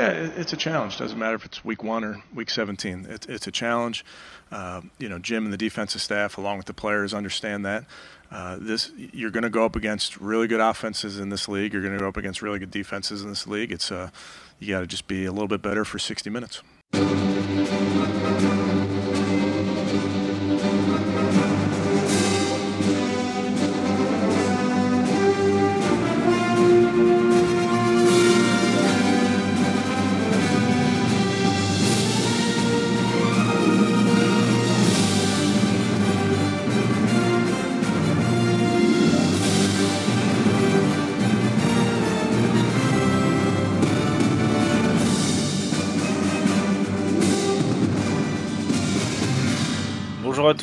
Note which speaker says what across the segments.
Speaker 1: Yeah, it's a challenge. Doesn't matter if it's week one or week 17. It, it's a challenge. Uh, you know, Jim and the defensive staff, along with the players, understand that. Uh, this you're going to go up against really good offenses in this league. You're going to go up against really good defenses in this league. It's uh, you got to just be a little bit better for 60 minutes.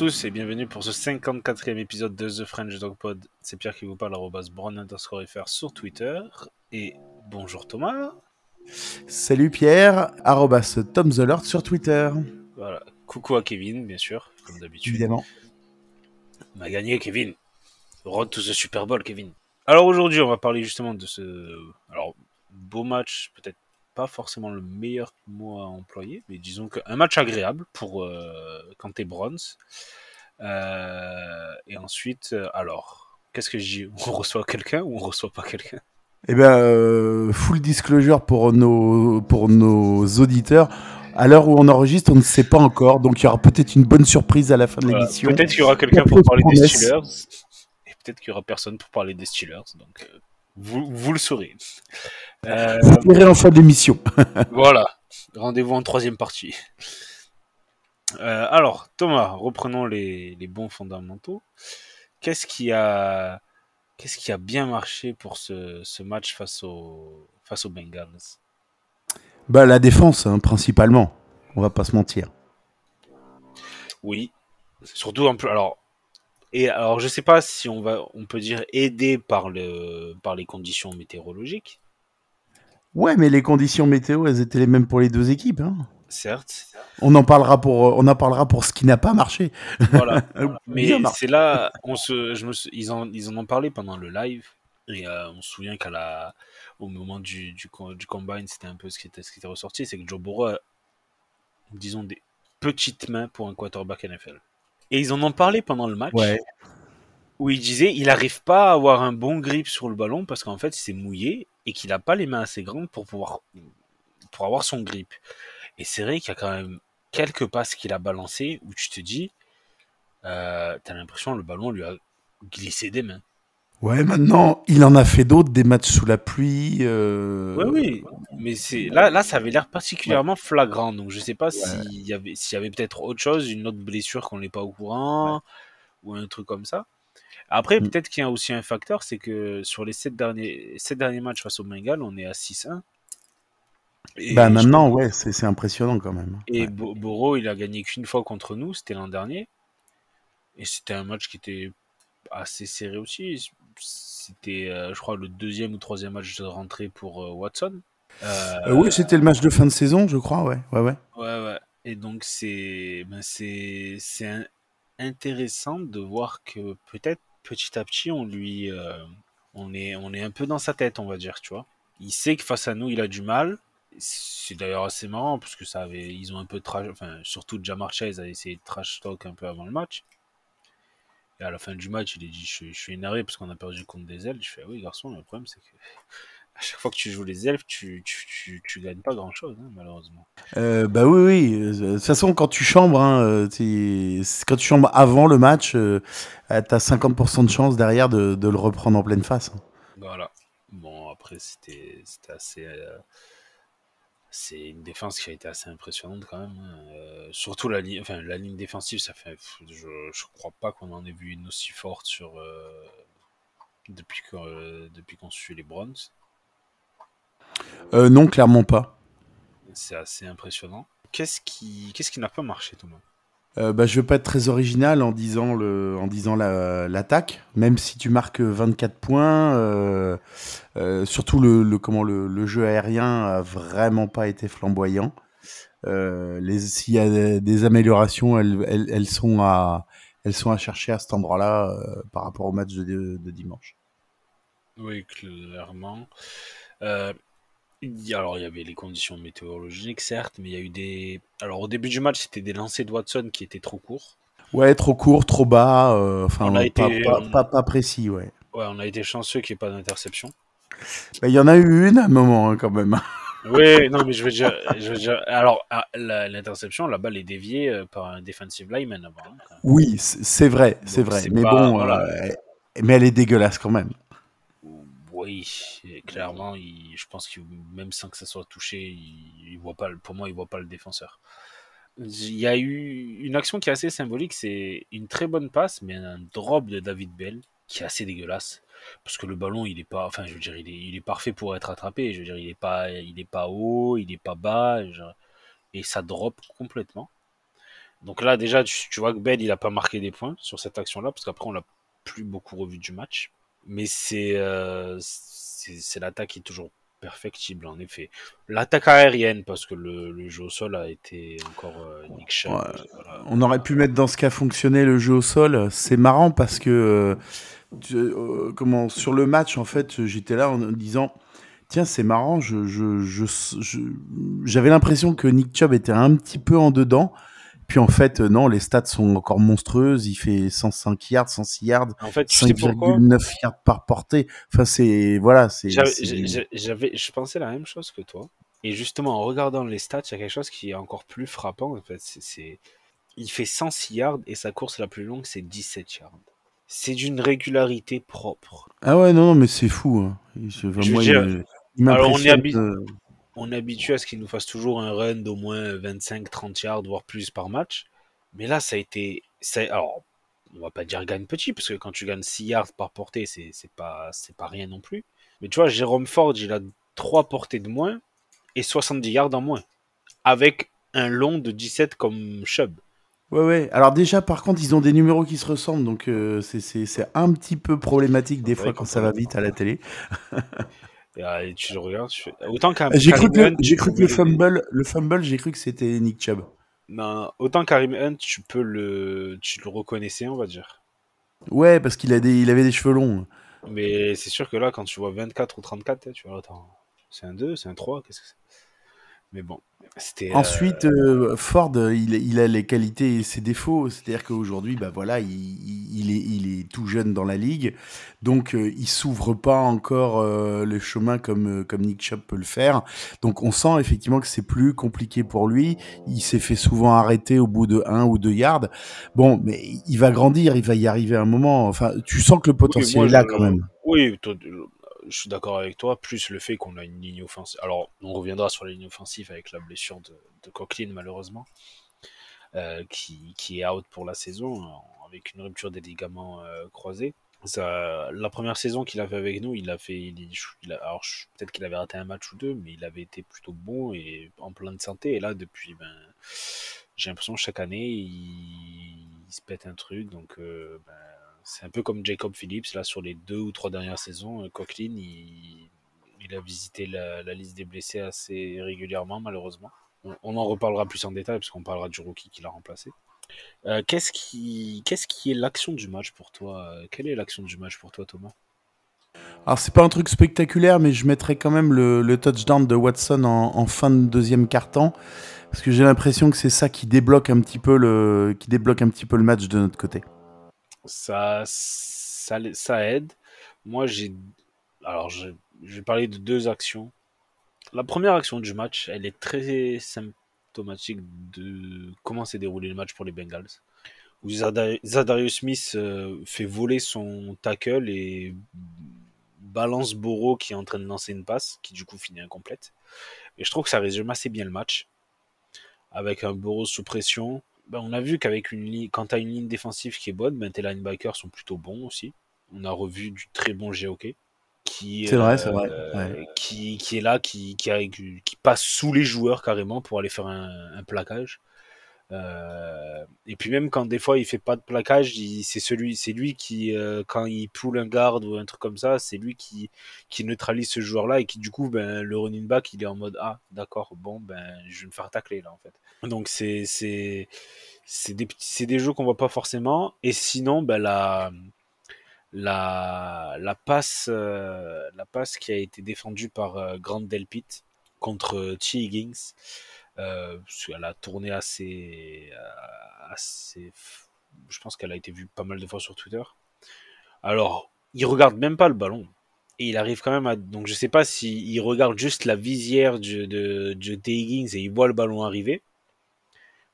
Speaker 2: Tous et bienvenue pour ce 54e épisode de The French Dog Pod. C'est Pierre qui vous parle, arrobas brown underscore FR sur Twitter. Et bonjour Thomas.
Speaker 3: Salut Pierre, arrobas Tom sur Twitter.
Speaker 2: Voilà, coucou à Kevin, bien sûr, comme d'habitude.
Speaker 3: Évidemment.
Speaker 2: On a gagné, Kevin. Road to the Super Bowl, Kevin. Alors aujourd'hui, on va parler justement de ce alors, beau match, peut-être pas forcément le meilleur mot à employer, mais disons qu'un match agréable pour euh, quand t'es bronze. Euh, et ensuite, euh, alors, qu'est-ce que je dis? On reçoit quelqu'un ou on reçoit pas quelqu'un?
Speaker 3: Eh bien, full disclosure pour nos, pour nos auditeurs. À l'heure où on enregistre, on ne sait pas encore, donc il y aura peut-être une bonne surprise à la fin de l'émission.
Speaker 2: Peut-être qu'il y aura quelqu'un pour parler des Steelers, et peut-être qu'il y aura personne pour parler des Steelers. Donc, vous, vous le saurez.
Speaker 3: Euh, vous verrez en fin d'émission.
Speaker 2: voilà. Rendez-vous en troisième partie. Euh, alors, Thomas, reprenons les, les bons fondamentaux. Qu'est-ce qui a, qu'est-ce qui a bien marché pour ce, ce match face, au, face aux Bengals?
Speaker 3: Bah, La défense, hein, principalement. On va pas se mentir.
Speaker 2: Oui. Surtout, un peu, alors, et alors, je sais pas si on va, on peut dire aidé par le, par les conditions météorologiques.
Speaker 3: Ouais, mais les conditions météo, elles étaient les mêmes pour les deux équipes. Hein.
Speaker 2: Certes.
Speaker 3: On en parlera pour, on en parlera pour ce qui n'a pas marché.
Speaker 2: Voilà. mais c'est là, on se, je me, ils en, ils en ont parlé pendant le live. Et euh, on se souvient qu'à la, au moment du, du, du combine, c'était un peu ce qui était, ce qui était ressorti, c'est que Joe Burrow a, disons, des petites mains pour un quarterback NFL. Et ils en ont parlé pendant le match. Où il disait il n'arrive pas à avoir un bon grip sur le ballon parce qu'en fait, c'est mouillé et qu'il n'a pas les mains assez grandes pour pouvoir pour avoir son grip. Et c'est vrai qu'il y a quand même quelques passes qu'il a balancées où tu te dis, euh, as l'impression que le ballon lui a glissé des mains.
Speaker 3: Ouais, maintenant, il en a fait d'autres, des matchs sous la pluie. Euh...
Speaker 2: Oui, oui, mais c'est là, là, ça avait l'air particulièrement flagrant. Donc, je sais pas s'il y avait, s'il y avait peut-être autre chose, une autre blessure qu'on n'est pas au courant, ou un truc comme ça. Après, mm. peut-être qu'il y a aussi un facteur, c'est que sur les sept derniers, sept derniers matchs face au Bengal, on est à 6-1.
Speaker 3: bah maintenant, ouais, c'est impressionnant quand même.
Speaker 2: Et Boro, il a gagné qu'une fois contre nous, c'était l'an dernier. Et c'était un match qui était assez serré aussi c'était, euh, je crois, le deuxième ou troisième match de rentrée pour euh, Watson.
Speaker 3: Euh, oui, c'était le match de fin de saison, je crois, ouais. Ouais, ouais.
Speaker 2: ouais, ouais. Et donc, c'est, ben c'est, c'est intéressant de voir que peut-être petit à petit, on lui, on, est, on est un peu dans sa tête, on va dire, tu vois. Il sait que face à nous, il a du mal. C'est d'ailleurs assez marrant parce que ça avait, ils ont un peu trash, enfin surtout Jamar Chase a essayé de trash talk un peu avant le match. Et à la fin du match, il a dit je, suis énervé parce qu'on a perdu contre des elfes. Je fais ah oui, garçon, le problème c'est que à chaque fois que tu joues les elfes, tu, tu, tu, gagnes pas grand chose, hein, malheureusement.
Speaker 3: Euh, bah oui, oui. De toute façon, quand tu chambres, hein, euh, quand tu chambres avant le match, euh, tu as 50% de chance derrière de, de, le reprendre en pleine face. Hein.
Speaker 2: Voilà. Bon, après, c'était assez c'est une défense qui a été assez impressionnante quand même. Hein. Euh, surtout la ligne, enfin la ligne défensive, ça fait, je, je crois pas qu'on en ait vu une aussi forte sur euh, depuis qu'on euh, depuis qu'on suit les Browns.
Speaker 3: non, clairement pas.
Speaker 2: C'est assez impressionnant. Qu'est-ce qui qu'est-ce qui n'a pas marché, Thomas?
Speaker 3: Euh, bah, je veux pas être très original en disant le, en disant l'attaque, même si tu marques 24 points. Euh, euh, surtout le, le comment le, le, jeu aérien a vraiment pas été flamboyant. S'il y a des améliorations, elles, elles, elles, sont à elles sont à chercher à cet endroit-là par rapport au match de, de, dimanche.
Speaker 2: Oui, clairement. Alors, il y avait les conditions météorologiques, certes, mais il y a eu des. Alors, au début du match, c'était des lancers de Watson qui étaient trop courts.
Speaker 3: Ouais, trop court, trop bas, euh, enfin, pas, pas, précis, ouais.
Speaker 2: Ouais, on a été chanceux qu'il n'y ait pas d'interception.
Speaker 3: Bah, il y en a eu une à un moment, hein, quand même.
Speaker 2: oui, non, mais je veux dire, je veux dire alors, ah, l'interception, la balle est déviée euh, par un defensive lineman. Hein,
Speaker 3: oui, c'est vrai, c'est vrai. Mais bon, euh, mais elle est dégueulasse quand même.
Speaker 2: Oui, clairement, je pense que même sans que ça soit touché, il, voit pas, pour moi, il voit pas le défenseur. Il y a eu une action qui est assez symbolique, c'est une très bonne passe, mais un drop de David Bell qui est assez dégueulasse. Parce que le ballon, il est pas, enfin, je veux dire, il est, parfait pour être attrapé. Je veux dire, il est pas, il est pas haut, il est pas bas, et ça drop complètement. Donc là, déjà, tu, vois que Bell, il a pas marqué des points sur cette action-là, parce qu'après, on l'a plus beaucoup revu du match. Mais c'est euh, c'est l'attaque qui est toujours perfectible, en effet. L'attaque aérienne, parce que le, jeu au sol a été encore euh,
Speaker 3: On aurait pu mettre dans ce cas fonctionner le jeu au sol. C'est marrant parce que euh, comment, sur le match, en fait, j'étais là en disant Tiens, c'est marrant, j'avais je, je, l'impression que Nick Chubb était un petit peu en dedans. Puis en fait, euh, non, les stats sont encore monstrueuses. Il fait 105 yards, 106 yards, en fait, 5,9 yards par portée. Enfin, c'est voilà, c'est.
Speaker 2: J'avais, je pensais la même chose que toi. Et justement, en regardant les stats, il y a quelque chose qui est encore plus frappant. En fait, c'est, il fait 106 yards et sa course la plus longue, c'est 17 yards. C'est d'une régularité propre.
Speaker 3: Ah ouais, non, non mais c'est fou. Hein. il,
Speaker 2: alors on est, habitué, on est habitué à ce qu'il nous fasse toujours un run d'au moins 25-30 yards, voire plus par match. Mais là, ça a été. Alors, on va pas dire gagne petit, parce que quand tu gagnes 6 yards par portée, c'est pas, pas rien non plus. Mais tu vois, Jérôme Ford, il a 3 portées de moins et 70 yards en moins. Avec un long de 17 comme Chubb.
Speaker 3: Ouais, ouais. Alors déjà, par contre, ils ont des numéros qui se ressemblent, donc euh, c'est un petit peu problématique des fois quand ça va vite à la télé.
Speaker 2: Ah, et, tu le regardes, autant
Speaker 3: J'ai cru, que, j'ai cru que le fumble, le fumble, j'ai cru que c'était Nick Chubb.
Speaker 2: Non, autant Karim Hunt, tu peux le, tu le reconnaissais, on va dire.
Speaker 3: Ouais, parce qu'il a des, il avait des cheveux longs.
Speaker 2: Mais c'est sûr que là, quand tu vois 24 ou 34, tu vois, attends, c'est un 2, c'est un 3, qu'est-ce que c'est? Mais bon,
Speaker 3: Ensuite, euh, Ford, il, a les qualités et ses défauts. C'est-à-dire qu'aujourd'hui, bah voilà, il, est, tout jeune dans la ligue, donc euh, il s'ouvre pas encore euh, le chemin comme, comme Nick Chubb peut le faire. Donc on sent effectivement que c'est plus compliqué pour lui. Il s'est fait souvent arrêter au bout de un ou deux yards. Bon, mais il va grandir, il va y arriver un moment. Enfin, tu sens que le potentiel est là quand même.
Speaker 2: Oui, je suis d'accord avec toi, plus le fait qu'on a une ligne offensive. Alors, on reviendra sur la ligne offensive avec la blessure de, de Coqueline, malheureusement, euh, qui, est out pour la saison, avec une rupture des ligaments euh, croisés. La première saison qu'il a fait avec nous, il a fait. Alors, peut-être qu'il avait raté un match ou deux, mais il avait été plutôt bon et en pleine santé. Et là, depuis, ben, j'ai l'impression chaque année, il, se pète un truc. Donc, euh, ben, c'est un peu comme Jacob Phillips, là, sur les deux ou trois dernières saisons. Euh, Coquelin, il, a visité la, liste des blessés assez régulièrement, malheureusement. On, en reparlera plus en détail, parce qu'on parlera du rookie qui l'a remplacé. Euh, qu'est-ce, qui, qu'est-ce qui est l'action du match pour toi Quelle est l'action du match pour toi, Thomas?
Speaker 3: Alors c'est pas un truc spectaculaire, mais je mettrais quand même le, touchdown de Watson en, fin de deuxième quart-temps, parce que j'ai l'impression que c'est ça qui débloque un petit peu le, qui débloque un petit peu le match de notre côté
Speaker 2: ça, ça, aide. Moi, j'ai. Alors, je, vais parler de deux actions. La première action du match, elle est très symptomatique de comment s'est déroulé le match pour les Bengals. Où Zadarius Smith euh, fait voler son tackle et balance Boro qui est en train de lancer une passe, qui du coup finit incomplète. Et je trouve que ça résume assez bien le match. Avec un Boro sous pression, ben, on a vu qu'avec une ligne, quand tu as une ligne défensive qui est bonne, ben, tes linebackers sont plutôt bons aussi. On a revu du très bon GOK. Qui,
Speaker 3: c'est vrai, c'est vrai.
Speaker 2: Euh, qui, qui, est là, qui, qui, qui, passe sous les joueurs carrément pour aller faire un, un plaquage. Euh, et puis même quand des fois il fait pas de plaquage, c'est celui, c'est lui qui euh, quand il poule un garde ou un truc comme ça, c'est lui qui neutralise ce joueur-là et qui du coup ben le running back il est en mode ah d'accord bon ben je vais me faire tacler là en fait. Donc c'est c'est c'est des c'est des jeux qu'on voit pas forcément et sinon ben la la passe euh, la passe qui a été défendue par Grant Delpit contre T. Higgins. Elle a tourné assez, assez. Je pense qu'elle a été vue pas mal de fois sur Twitter. Alors, il regarde même pas le ballon. Et il arrive quand même à. Donc, je sais pas s'il regarde juste la visière de, de, de Higgins et il voit le ballon arriver.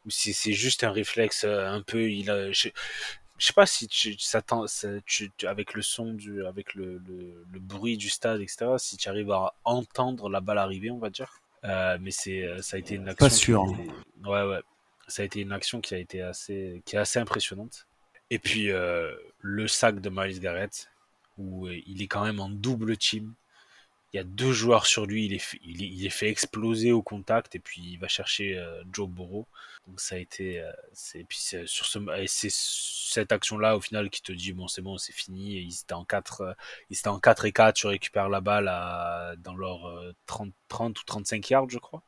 Speaker 2: Ou si c'est juste un réflexe un peu. Il a, je sais pas si tu, ça, tu, avec le son du, avec le, le, bruit du stade, etc. Si tu arrives à entendre la balle arriver, on va dire. Euh, mais c'est, euh, ça a été une action.
Speaker 3: Pas sûr.
Speaker 2: Ouais, ouais. Ça a été une action qui a été assez, qui est assez impressionnante. Et puis euh, le sac de Miles Garrett, où il est quand même en double team il y a deux joueurs sur lui, il est, fait, il, est, fait exploser au contact et puis il va chercher euh, Joe Burrow. Donc ça a été, euh, c'est puis sur ce, c'est cette action-là au final qui te dit bon c'est bon c'est fini. Ils étaient en 4 euh, ils étaient en 4 et 4, tu récupères la balle à, dans leur 30, 30 ou 35 yards je crois.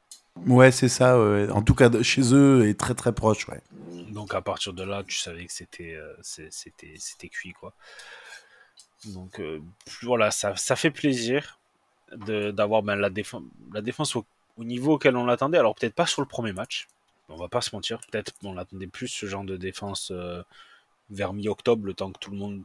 Speaker 3: Ouais c'est ça. En tout cas chez eux est très très proche ouais.
Speaker 2: Donc à partir de là tu savais que c'était c'était c'était cuit quoi. Donc voilà ça, ça fait plaisir d'avoir ben, la, défense, la défense au, niveau auquel on l'attendait. Alors peut-être pas sur le premier match, on va pas se mentir. Peut-être on attendait plus ce genre de défense euh, vers mi-octobre, le temps que tout le monde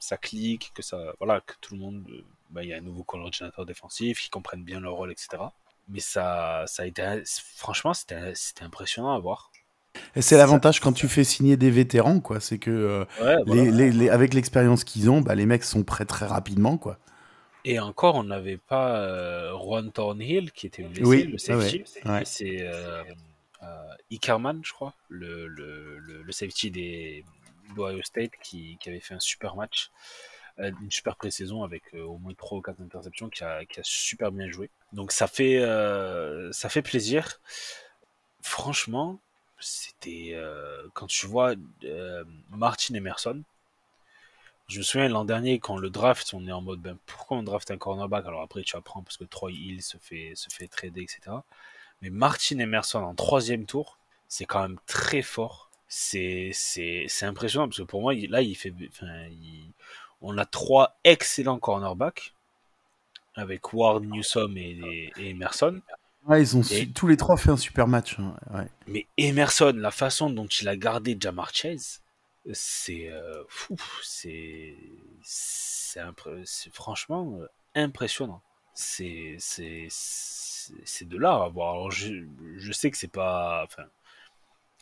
Speaker 2: ça clique, que ça voilà, que tout le monde euh, ben, il y a un nouveau coordinateur défensif, qui comprennent bien leur rôle, etc. Mais ça, ça a été franchement c'était impressionnant à voir.
Speaker 3: Et c'est l'avantage quand tu fais signer des vétérans, quoi. C'est que euh, les, avec l'expérience qu'ils ont, bah, les mecs sont prêts très rapidement, quoi.
Speaker 2: Et encore, on n'avait pas euh, Juan Thornhill qui était blessé, le safety. C'est euh, euh, Ikerman, je crois, le, le, le, safety des Ohio State qui, qui, avait fait un super match, euh, une super pré-saison avec au moins 3 ou 4 interceptions, qui a, qui a super bien joué. Donc ça fait, ça fait plaisir. Franchement, c'était quand tu vois Martin Emerson, je me souviens l'an dernier, quand le draft, on est en mode, ben, pourquoi on draft un cornerback? Alors après, tu apprends parce que Troy Hill se fait, se fait trader, etc. Mais Martin Emerson en troisième tour, c'est quand même très fort. C'est, c'est, c'est impressionnant parce que pour moi, là, il fait, enfin, on a trois excellents cornerbacks avec Ward, Newsom et, Emerson.
Speaker 3: Ouais, ils ont tous les trois fait un super match. Hein,
Speaker 2: Mais Emerson, la façon dont il a gardé Jamar Chase, c'est euh, c'est franchement euh, impressionnant. C'est de là à voir. Je, je sais que c'est pas enfin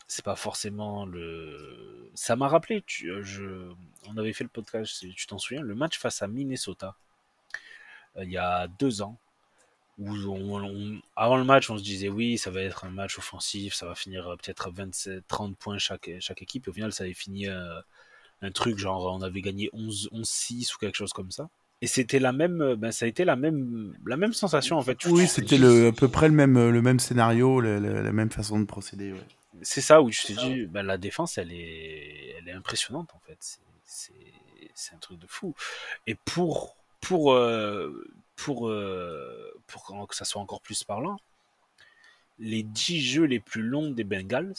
Speaker 2: c'est pas forcément le ça m'a rappelé tu, euh, je on avait fait le podcast tu t'en souviens le match face à Minnesota il y a deux ans où avant le match, on se disait oui, ça va être un match offensif, ça va finir euh, peut-être 27, 30 points chaque, chaque équipe. Et au final, ça avait fini euh, un truc genre on avait gagné 11, 11-6 ou quelque chose comme ça. Et c'était la même, euh, ben, ça a été la même, la même sensation en fait.
Speaker 3: Oui, c'était le, à peu près le même, le même scénario, la même façon de procéder.
Speaker 2: C'est ça où je te dis, ben, la défense, elle est, elle est impressionnante en fait. C'est un truc de fou. Et pour, pour, pour, euh, que ça soit encore plus parlant, les 10 jeux les plus longs des Bengals,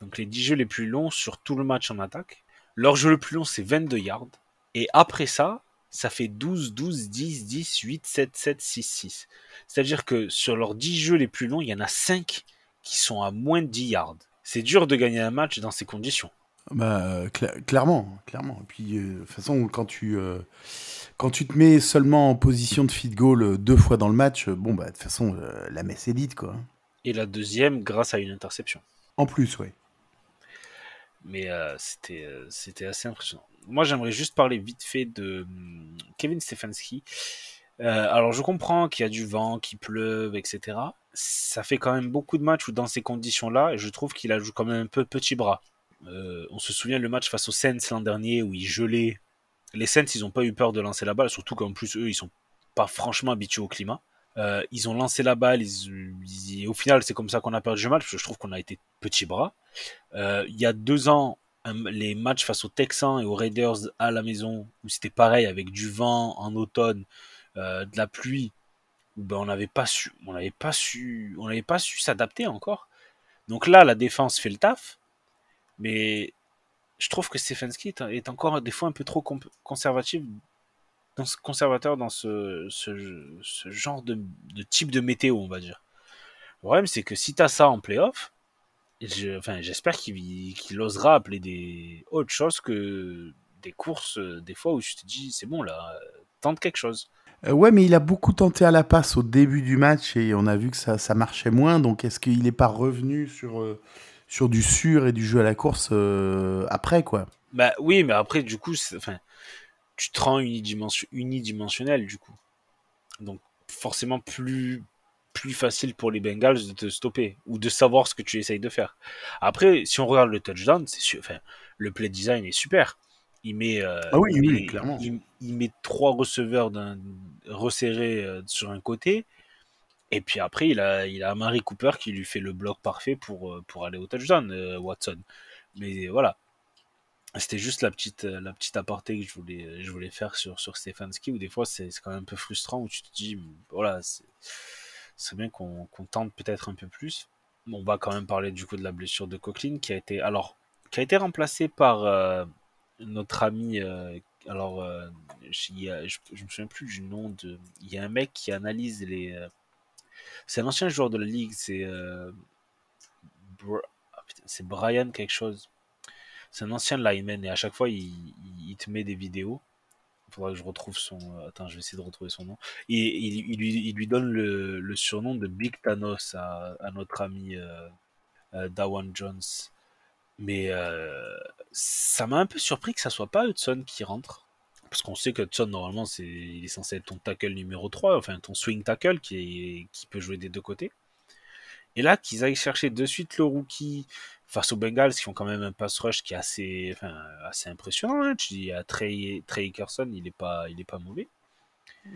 Speaker 2: donc les 10 jeux les plus longs sur tout le match en attaque, leur jeu le plus long c'est 22 yards, et après ça, ça fait 12, 12, 10, 10, 8, 7, 7, 6, 6. C'est-à-dire que sur leurs 10 jeux les plus longs, il y en a 5 qui sont à moins de 10 yards. C'est dur de gagner un match dans ces conditions.
Speaker 3: Bah, clairement, clairement. Et puis, euh, de toute façon, quand tu, euh, quand tu te mets seulement en position de feed goal euh, deux fois dans le match, bon, bah, de toute façon, la messe est dite, quoi.
Speaker 2: Et la deuxième grâce à une interception.
Speaker 3: En plus, oui.
Speaker 2: Mais c'était, c'était assez impressionnant. Moi, j'aimerais juste parler vite fait de hum, Kevin Stefanski. alors, je comprends qu'il y a du vent, qu'il pleuve, etc. Ça fait quand même beaucoup de matchs où, dans ces conditions-là, je trouve qu'il a joué quand même un peu petit bras. On se souvient le match face aux Saints l'an dernier où il gelait les Saints, ils n'ont pas eu peur de lancer la balle, surtout qu'en plus, eux, ils sont pas franchement habitués au climat. Euh, ils ont lancé la balle, au final, c'est comme ça qu'on a perdu le match, parce que je trouve qu'on a été petits bras. Euh, il y a deux ans, les matchs face aux Texans et aux Raiders à la maison, où c'était pareil, avec du vent en automne, euh, de la pluie, où ben, on n'avait pas su, on n'avait pas su, on n'avait pas su s'adapter encore. Donc là, la défense fait le taf, mais je trouve que Stefanski est, encore des fois un peu trop conservateur dans ce, genre de, type de météo, on va dire. Le problème, c'est que si tu as ça en playoff, enfin, j'espère qu'il osera appeler des autre chose que des courses, euh, des fois où je te dis, c'est bon, là, tente quelque chose.
Speaker 3: Euh, ouais, mais il a beaucoup tenté à la passe au début du match et on a vu que ça, marchait moins. Donc, est-ce qu'il n'est pas revenu sur, euh, sur du sûr et du jeu à la course après, quoi
Speaker 2: Bah oui, mais après, du coup, enfin, tu te rends unidimensionnel, du coup. Donc, forcément, plus, plus facile pour les Bengals de te stopper ou de savoir ce que tu essayes de faire. Après, si on regarde le touchdown, c'est enfin, le play design est super. Il met, euh,
Speaker 3: ah oui, il, met, clairement.
Speaker 2: Il, met trois receveurs resserrés euh, sur un côté. Et puis après, il a, il a Mary Cooper qui lui fait le bloc parfait pour, euh, pour aller au touchdown, Watson. Mais voilà, c'était juste la petite, la petite aparté que je voulais, je voulais faire sur, sur Stefanski, où des fois c'est quand même un peu frustrant, où tu te dis, voilà, c'est bien qu'on tente peut-être un peu plus. on va quand même parler du coup de la blessure de Coqueline, qui a été, alors, qui a été remplacée par euh, notre ami, euh, alors, euh, je, je, me souviens plus du nom de, il y a un mec qui analyse les, c'est un ancien joueur de la ligue, c'est, ah, c'est Brian quelque chose c'est un ancien lineman et à chaque fois il, te met des vidéos. Il faudra que je retrouve son. Euh, attends, je vais essayer de retrouver son nom. Et il, lui, donne le, surnom de Big Thanos à, notre ami euh, euh, Dawan Jones. Mais ça m'a un peu surpris que ça soit pas Hudson qui rentre. Parce qu'on sait que Hudson, normalement, c'est, il est censé être ton tackle numéro 3, enfin ton swing tackle qui, qui peut jouer des deux côtés. Et là, qu'ils aillent chercher de suite le rookie face aux Bengals qui ont quand même un pass rush qui est assez, enfin, assez impressionnant. Hein. Tu dis à Trey, Trey il n'est pas, il est pas mauvais.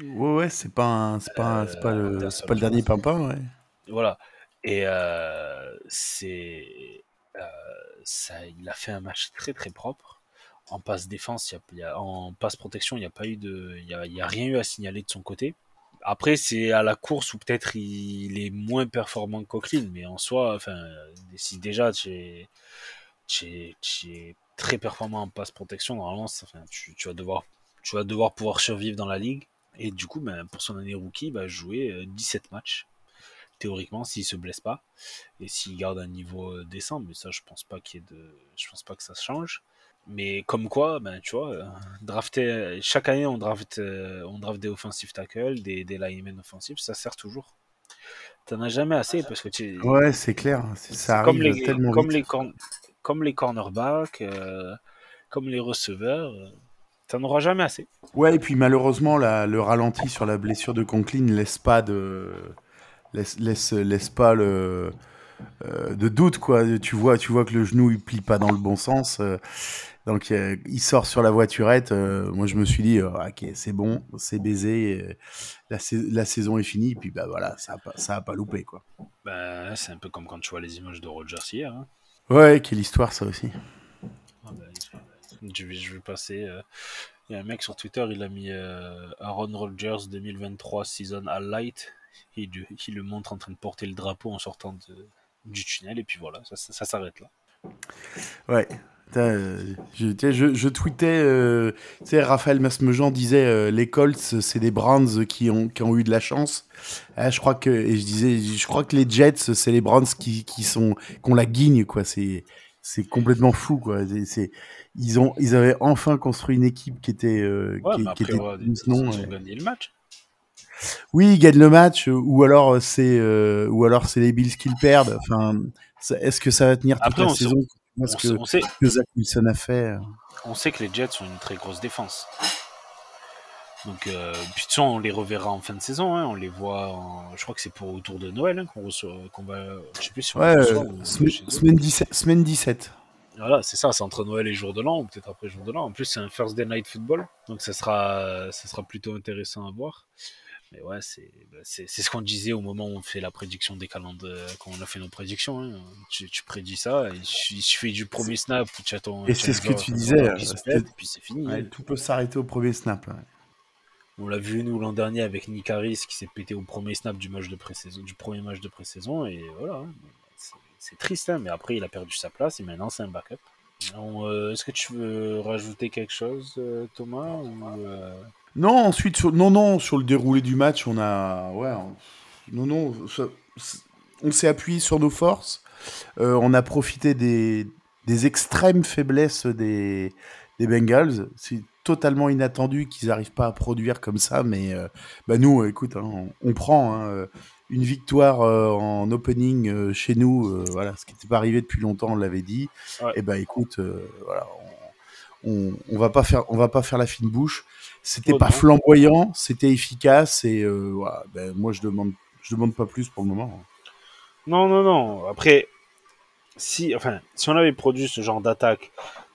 Speaker 3: Ouais, ouais, c'est pas, c'est pas, c'est pas, le, euh, pas le dernier pimpin, ouais.
Speaker 2: Voilà. Et euh, c'est, euh, ça, il a fait un match très très propre. En passe défense, y a, en passe protection, il n'y a pas eu de, il y a, y rien eu à signaler de son côté. Après, c'est à la course où peut-être il est moins performant que mais en soi, enfin, si déjà tu es, très performant en passe protection, normalement, tu, vas devoir, tu vas devoir pouvoir survivre dans la ligue. Et du coup, ben, pour son année rookie, il va jouer 17 euh, matchs, théoriquement, s'il se blesse pas et s'il garde un niveau euh, décent. Mais ça, je pense pas qu'il de, je pense pas que ça change. Mais comme quoi, ben, tu vois, euh, drafter, chaque année, on draft, euh, on draft des offensive tackles, des, des linemen offensifs, ça sert toujours. T'en as jamais assez parce que tu.
Speaker 3: Ouais, c'est clair. Ça
Speaker 2: comme les, comme Les comme les cornerbacks, euh, comme les receveurs, t'en auras jamais assez.
Speaker 3: Ouais, et puis malheureusement, la, le ralenti sur la blessure de Conklin laisse pas de. Laisse, laisse, laisse pas le. de doute quoi tu vois tu vois que le genou il plie pas dans le bon sens donc euh, il sort sur la voiturette. Euh, moi je me suis dit, euh, ok c'est bon, c'est baisé, la, saison est finie. Puis bah voilà, ça a pas, ça a pas loupé quoi.
Speaker 2: Bah, c'est un peu comme quand tu vois les images de Rogers hier. Hein.
Speaker 3: Ouais, quelle histoire ça aussi.
Speaker 2: Ah, bah, je, vais, passer. Il y a un mec sur Twitter, il a mis Aaron Rodgers 2023 season light. Il, il, le montre en train de porter le drapeau en sortant du tunnel et puis voilà, ça, ça s'arrête là.
Speaker 3: Ouais, je, je, je, tweetais, euh, tu sais, Raphaël Masmejean disait euh, les Colts, c'est des Browns qui ont, qui ont eu de la chance. Ah, je crois que, et je disais, je crois que les Jets, c'est les Browns qui, qui sont, qui ont la guigne, quoi. C'est, c'est complètement fou, quoi. C'est, ils ont, ils avaient enfin construit une équipe qui était, euh, qui, qui était
Speaker 2: non, ils ont gagné le match.
Speaker 3: Oui, ils gagnent le match, ou alors c'est, ou alors c'est les Bills qui le perdent. Enfin, est-ce que ça va tenir toute Après, la saison? Ce que, sait, Zach Wilson a fait. Euh.
Speaker 2: On sait que les Jets ont une très grosse défense. Donc, euh, puis de on les reverra en fin de saison. Hein. On les voit, en... je crois que c'est pour autour de Noël hein, qu'on reçoit, qu'on va. Je sais plus si on
Speaker 3: ouais, reçoit, euh, semaine, 17, semaine 17.
Speaker 2: Voilà, c'est ça, c'est entre Noël et jour de l'an, ou peut-être après jour de l'an. En plus, c'est un First Day Night Football, donc ça sera, ça sera plutôt intéressant à voir. Mais ouais, bah, c'est ce qu'on disait au moment où on fait la prédiction des calendriers, euh, quand on a fait nos prédictions. Hein. Tu, tu, prédis ça, il suffit du premier snap
Speaker 3: tu Et c'est ce que tu disais. et
Speaker 2: puis c'est fini.
Speaker 3: Hein. Tout peut s'arrêter au premier snap.
Speaker 2: On l'a vu nous l'an dernier avec Nick Harris qui s'est pété au premier snap du match de pré-saison, du premier match de pré-saison et voilà. Hein. C'est triste, mais après il a perdu sa place et maintenant c'est un backup. Euh, est-ce que tu veux rajouter quelque chose, euh, Thomas ou,
Speaker 3: Non, ensuite, sur, non, non, sur le déroulé du match, on a. Ouais, non, non, on s'est appuyé sur nos forces. Euh, on a profité des, des extrêmes faiblesses des, des Bengals. C'est totalement inattendu qu'ils n'arrivent pas à produire comme ça, mais euh, bah nous, écoute, hein, on, prend hein, une victoire euh, en opening chez nous, voilà, ce qui n'était pas arrivé depuis longtemps, on l'avait dit. Et eh ben écoute, voilà, on, on, va pas faire, on va pas faire la fine bouche. C'était pas flamboyant, c'était efficace et voilà, ben, moi je demande, je demande pas plus pour le moment.
Speaker 2: Non, non, non. Après, si, enfin, si on avait produit ce genre d'attaque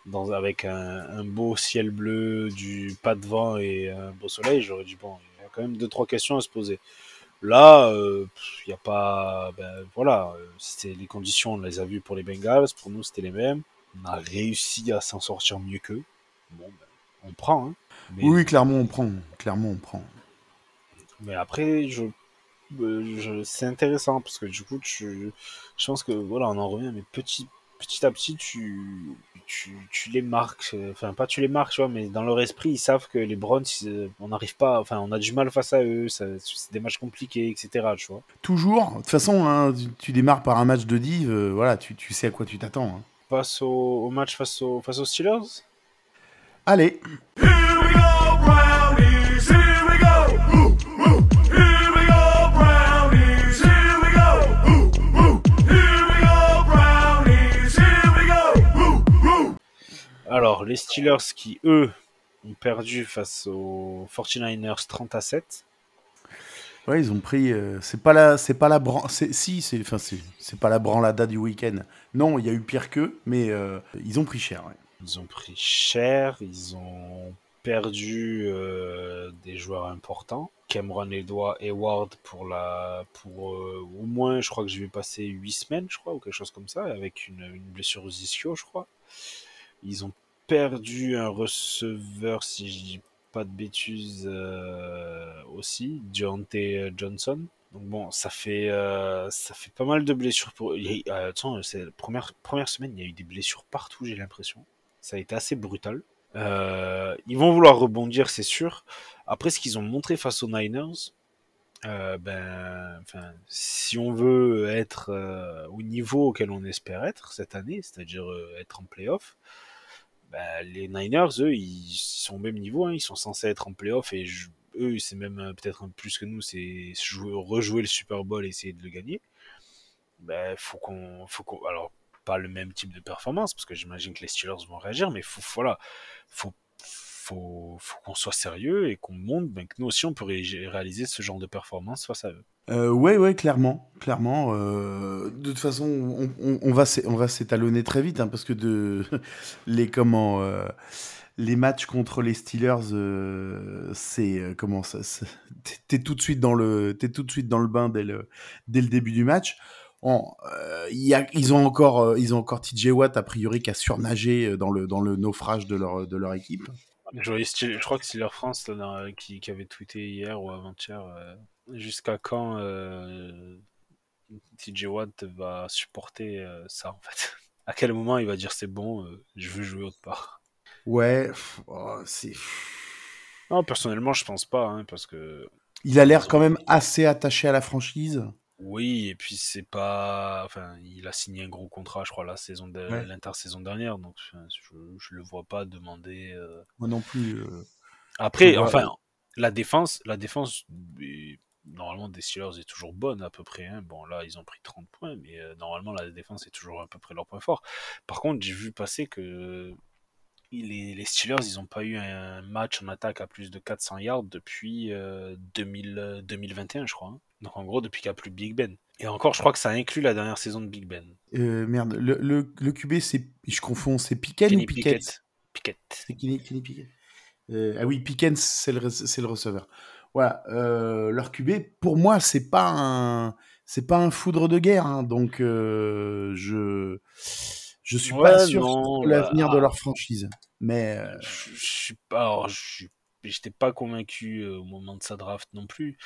Speaker 2: dans, avec un, beau ciel bleu, du pas de vent et un beau soleil, j'aurais dit bon, il y a quand même deux trois questions à se poser. Là, il n'y a pas, ben voilà, c'était les conditions, on les a vues pour les Bengals, pour nous c'était les mêmes. On a réussi à s'en sortir mieux qu'eux. Bon, ben, on prend. Hein.
Speaker 3: Oui, clairement on prend, clairement on prend.
Speaker 2: Mais après, je euh, c'est intéressant parce que du coup, tu, je pense que voilà, on en revient, mais petit, petit à petit, tu, tu, tu, les marques, enfin pas tu les marques, tu vois, mais dans leur esprit, ils savent que les Browns, on n'arrive pas, enfin on a du mal face à eux, c'est des matchs compliqués, etc. Tu vois.
Speaker 3: Toujours, de toute façon, hein, tu, démarres par un match de div, euh, voilà, tu, tu, sais à quoi tu t'attends. Hein.
Speaker 2: Face au, au, match face, au, face aux Steelers?
Speaker 3: Allez.
Speaker 2: Alors, les Steelers qui, eux, ont perdu face aux 49ers 30 à 7.
Speaker 3: Ouais, ils ont pris. Euh, c'est pas la, c'est pas la bran... Si, c'est, enfin, c'est, pas la branlada du week-end. Non, il y a eu pire qu'eux, mais euh, ils ont pris cher.
Speaker 2: Ils ont pris cher. Ils ont perdu euh, des joueurs importants. Cameron Edward pour la, pour au moins, je crois que je vais passer 8 semaines, je crois, ou quelque chose comme ça, avec une, blessure aux ischio, je crois. Ils ont perdu un receveur, si je dis pas de bêtises, euh, aussi, Deontay Johnson. Donc bon, ça fait, euh, ça fait pas mal de blessures pour. attends, c'est première, première semaine, il y a eu des blessures partout, j'ai l'impression. Ça a été assez brutal. Euh, ils vont vouloir rebondir, c'est sûr. Après, ce qu'ils ont montré face aux Niners, ben, enfin, si on veut être au niveau auquel on espère être cette année, c'est-à-dire être en playoff, bah, les Niners, eux, ils sont au même niveau, hein. ils sont censés être en playoff et eux, c'est même euh, peut-être un plus que nous, c'est rejouer le Super Bowl et essayer de le gagner. Ben, faut qu'on, faut qu'on, alors pas le même type de performance parce que j'imagine que les Steelers vont réagir, mais faut, voilà, faut faut, faut qu'on soit sérieux et qu'on montre ben, que nous aussi on peut réaliser ce genre de performance face à eux.
Speaker 3: Euh, ouais, ouais, clairement, clairement. Euh, de toute façon, on, on, va, on va s'étalonner très vite, hein, parce que de les comment, euh, les matchs contre les Steelers, euh, c'est comment ça, t'es tout de suite dans le, t'es tout de suite dans le bain dès le, dès le début du match. Y a, ils ont encore, ils ont encore TJ Watt a priori qui a surnagé dans le, dans le naufrage de leur, de leur équipe.
Speaker 2: Je, crois que c'est leur France qui, qui, avait tweeté hier ou avant-hier jusqu'à quand euh, TJ Watt va supporter euh, ça en fait? À quel moment il va dire c'est bon, euh, je veux jouer autre part?
Speaker 3: Ouais, oh, c'est.
Speaker 2: Non, personnellement, je pense pas, hein, parce que.
Speaker 3: Il a l'air quand même assez attaché à la franchise.
Speaker 2: Oui, et puis c'est pas. Enfin, il a signé un gros contrat, je crois, la saison de... l'intersaison dernière, donc je, je, le vois pas demander.
Speaker 3: Moi non plus.
Speaker 2: Après, enfin, la défense, la défense normalement des Steelers est toujours bonne à peu près. Hein. Bon là ils ont pris 30 points, mais euh, normalement la défense est toujours à peu près leur point fort. Par contre j'ai vu passer que les, les, Steelers ils n'ont pas eu un match en attaque à plus de 400 yards depuis 2000, 2021 euh, je crois. Hein. Donc en gros depuis qu'il n'y a plus Big Ben. Et encore je crois que ça inclut la dernière saison de Big Ben.
Speaker 3: Euh, merde, le, le, le QB c'est, je confonds, c'est Pickens ou Pickett?
Speaker 2: Pickett.
Speaker 3: C'est Kenny, Pickett. ah oui, Pickens c'est le, c'est le receveur. Voilà, euh, leur QB, pour moi, c'est pas un, c'est pas un foudre de guerre, hein, donc euh, je, je suis pas sûr de l'avenir de leur franchise. Mais euh,
Speaker 2: je, suis pas, j'étais pas convaincu au moment de sa draft non plus.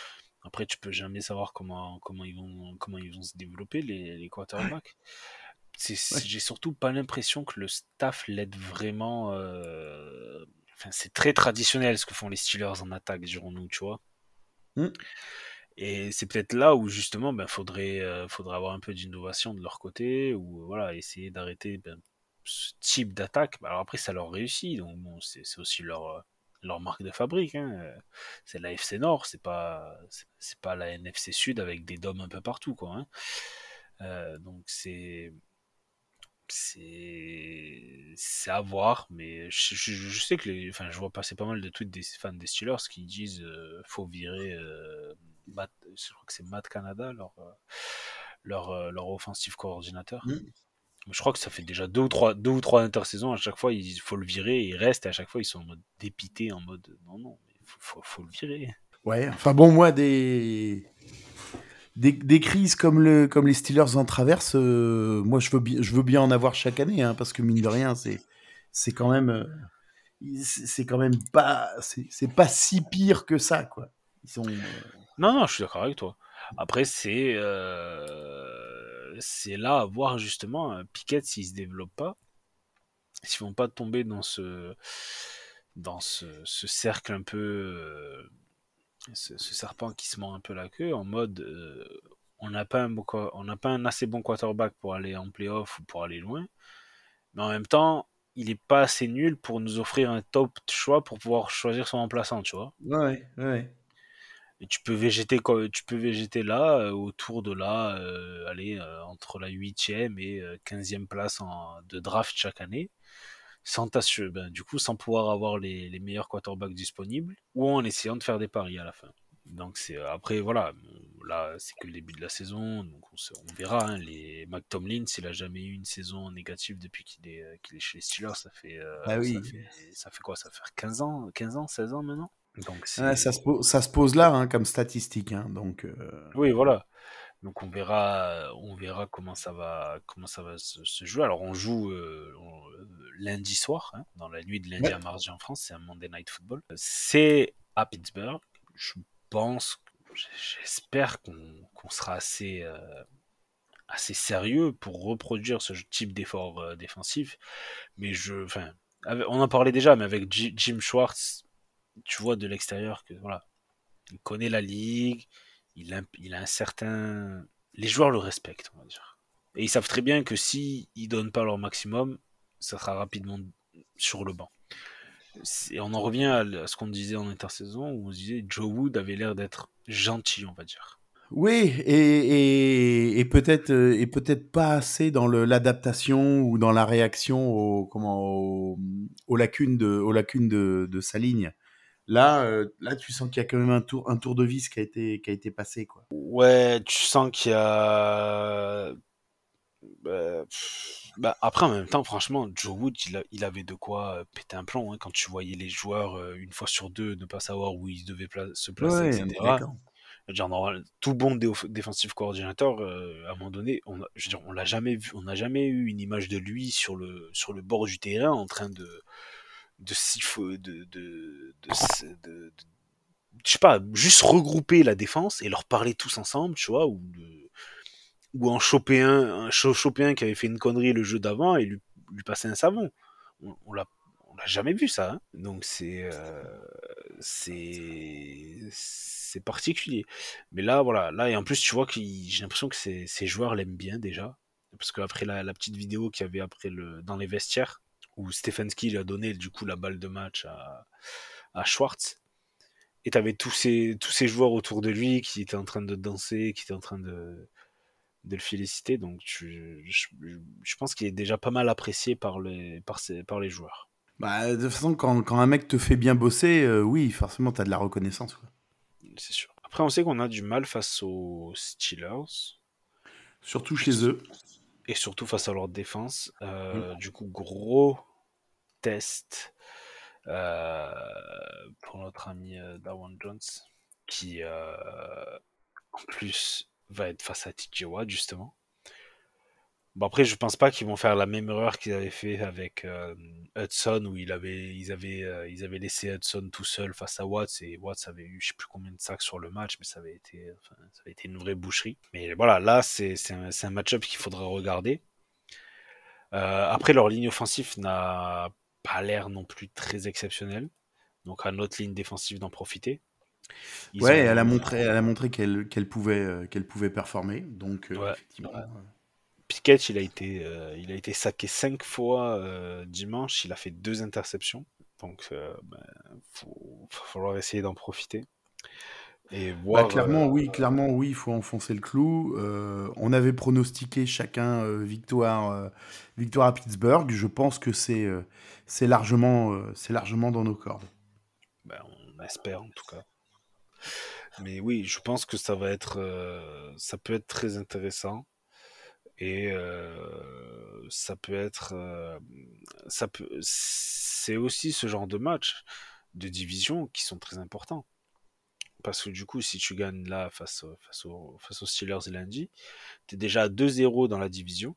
Speaker 2: Après, tu peux jamais savoir comment, comment ils vont, comment ils vont se développer les, les quarterbacks. J'ai surtout pas l'impression que le staff l'aide vraiment enfin, c'est très traditionnel ce que font les Steelers en attaque, dirons-nous, tu vois. Mm. Et c'est peut-être là où justement, ben, faudrait, euh, faudrait avoir un peu d'innovation de leur côté, ou voilà, essayer d'arrêter ben, ce type d'attaque. Alors après, ça leur réussit, donc c'est aussi leur, euh, leur marque de fabrique. Hein. C'est la FC Nord, c'est pas, c'est la NFC Sud avec des dômes un peu partout, quoi. Hein. Euh, donc c'est c'est à voir mais je, sais que enfin je vois passer pas mal de tweets des fans des Steelers qui disent euh, faut virer euh, Matt, je crois que c'est Matt Canada leur euh, leur, leur offensive coordinateur mm. je crois que ça fait déjà deux ou trois deux ou trois intersaisons à chaque fois il faut le virer il reste et à chaque fois ils sont en mode dépité en mode non non il faut, faut, faut le virer
Speaker 3: ouais enfin bon moi des des, crises comme, le, comme les Steelers en traversent, euh, moi je veux, bien, je veux bien en avoir chaque année, hein, parce que mine de rien, c'est, c'est quand même, euh, c'est quand même pas, c'est, pas si pire que ça, quoi. Ils sont, euh,
Speaker 2: Non, non, je suis d'accord avec toi. Après, c'est, c'est là à voir justement, Piquet s'il se développe pas, s'ils vont pas tomber dans ce, dans ce, ce cercle un peu ce, serpent qui se mord un peu la queue en mode euh, on n'a pas un on n'a pas un assez bon quarterback pour aller en playoff ou pour aller loin, mais en même temps il est pas assez nul pour nous offrir un top choix pour pouvoir choisir son remplaçant, tu vois.
Speaker 3: Ouais, ouais.
Speaker 2: Et tu peux végéter tu peux végéter là euh, autour de là euh, aller entre la 8e et 15e place en, de draft chaque année sans ben, du coup sans pouvoir avoir les, les, meilleurs quarterbacks disponibles ou en essayant de faire des paris à la fin. Donc c'est euh, après voilà, là c'est que le début de la saison, donc on, verra. Hein, les Mac Tomlin, s'il a jamais eu une saison négative depuis qu'il est, euh, qu'il est chez les Steelers, ça fait, euh, ah oui. ça fait, quoi? Ça fait 15 ans, 15 ans, 16 ans maintenant?
Speaker 3: Donc ça, se pose, ça se pose là hein, comme statistique, hein, donc.
Speaker 2: Oui voilà. Donc on verra, on verra comment ça va, comment ça va se, jouer. Alors on joue euh, lundi soir, hein, dans la nuit de lundi à mardi en France, c'est un Monday Night Football. C'est à Pittsburgh. Je pense, j'espère qu'on sera assez, euh, assez sérieux pour reproduire ce type d'effort euh, défensif. Mais je, enfin, on en parlait déjà, mais avec Jim Schwartz, tu vois de l'extérieur que voilà, il connaît la ligue il a, il a un certain. Les joueurs le respectent, on va dire. Et ils savent très bien que s'ils ne donnent pas leur maximum, ça sera rapidement sur le banc. Et on en revient à ce qu'on disait en intersaison, où on disait Joe Wood avait l'air d'être gentil, on va dire.
Speaker 3: Oui, et, et, peut-être euh, et peut-être pas assez dans l'adaptation ou dans la réaction aux, comment, aux, lacunes, de, aux lacunes de, de sa ligne. Là, euh, là, tu sens qu'il y a quand même un tour, un tour de vis qui a été, qui a été passé, quoi.
Speaker 2: Ouais, tu sens qu'il y a. Bah, bah, après, en même temps, franchement, Joe Wood, il, avait de quoi euh, péter un plomb hein, quand tu voyais les joueurs euh, une fois sur deux ne pas savoir où ils devaient se placer, etc. Genre, tout bon défensif coordinateur, à un moment donné, on je veux dire, on l'a jamais vu, on n'a jamais eu une image de lui sur le sur le bord du terrain en train de de de, de, de, je sais pas, juste regrouper la défense et leur parler tous ensemble, tu vois, ou ou en choper un, un choper un qui avait fait une connerie le jeu d'avant et lui, lui passer un savon. On, l'a on l'a jamais vu ça. Hein. Donc c'est euh, c'est c'est particulier. Mais là voilà, là et en plus tu vois que j'ai l'impression que ces, ces joueurs l'aiment bien déjà parce qu'après la, la petite vidéo qu'il y avait après le dans les vestiaires où Stefanski a donné du coup la balle de match à, à Schwartz. Et tu avais tous ces, tous ces joueurs autour de lui qui étaient en train de danser, qui étaient en train de, de le féliciter. Donc je, je, pense qu'il est déjà pas mal apprécié par les, par, par les joueurs.
Speaker 3: Bah, de toute façon, quand, quand, un mec te fait bien bosser, euh, oui, forcément, tu as de la reconnaissance.
Speaker 2: C'est sûr. Après, on sait qu'on a du mal face aux Steelers.
Speaker 3: Surtout chez eux.
Speaker 2: Et surtout face à leur défense. Euh, mm. Du coup, gros test euh, pour notre ami euh, Darwin Jones, qui en plus va être face à TJ Watt justement. Bon après je pense pas qu'ils vont faire la même erreur qu'ils avaient fait avec Hudson où il avait, ils, avaient, ils avaient laissé Hudson tout seul face à Watts et Watts avait eu je sais plus combien de sacs sur le match mais ça avait été, ça avait été une vraie boucherie. Mais voilà là c'est un, un match-up qu'il faudra regarder. après leur ligne offensive n'a pas l'air non plus très exceptionnel. Donc à notre ligne défensive d'en profiter.
Speaker 3: ouais, elle a montré, elle a montré qu'elle qu'elle pouvait, euh, qu'elle pouvait performer. Donc effectivement.
Speaker 2: Piquet, il a été, il a été saqué cinq fois dimanche. Il a fait deux interceptions. Donc, il ben, faut, falloir essayer d'en profiter.
Speaker 3: Et bah, clairement, oui, clairement, oui, il faut enfoncer le clou. on avait pronostiqué chacun victoire, victoire à Pittsburgh. Je pense que c'est c'est largement, c'est largement dans nos cordes.
Speaker 2: Ben, on espère en tout cas. Mais oui, je pense que ça va être, ça peut être très intéressant et ça peut être, ça peut, c'est aussi ce genre de match de division qui sont très importants. Parce que du coup, si tu gagnes là face, face, face aux Steelers lundi, tu es déjà à 2-0 dans la division.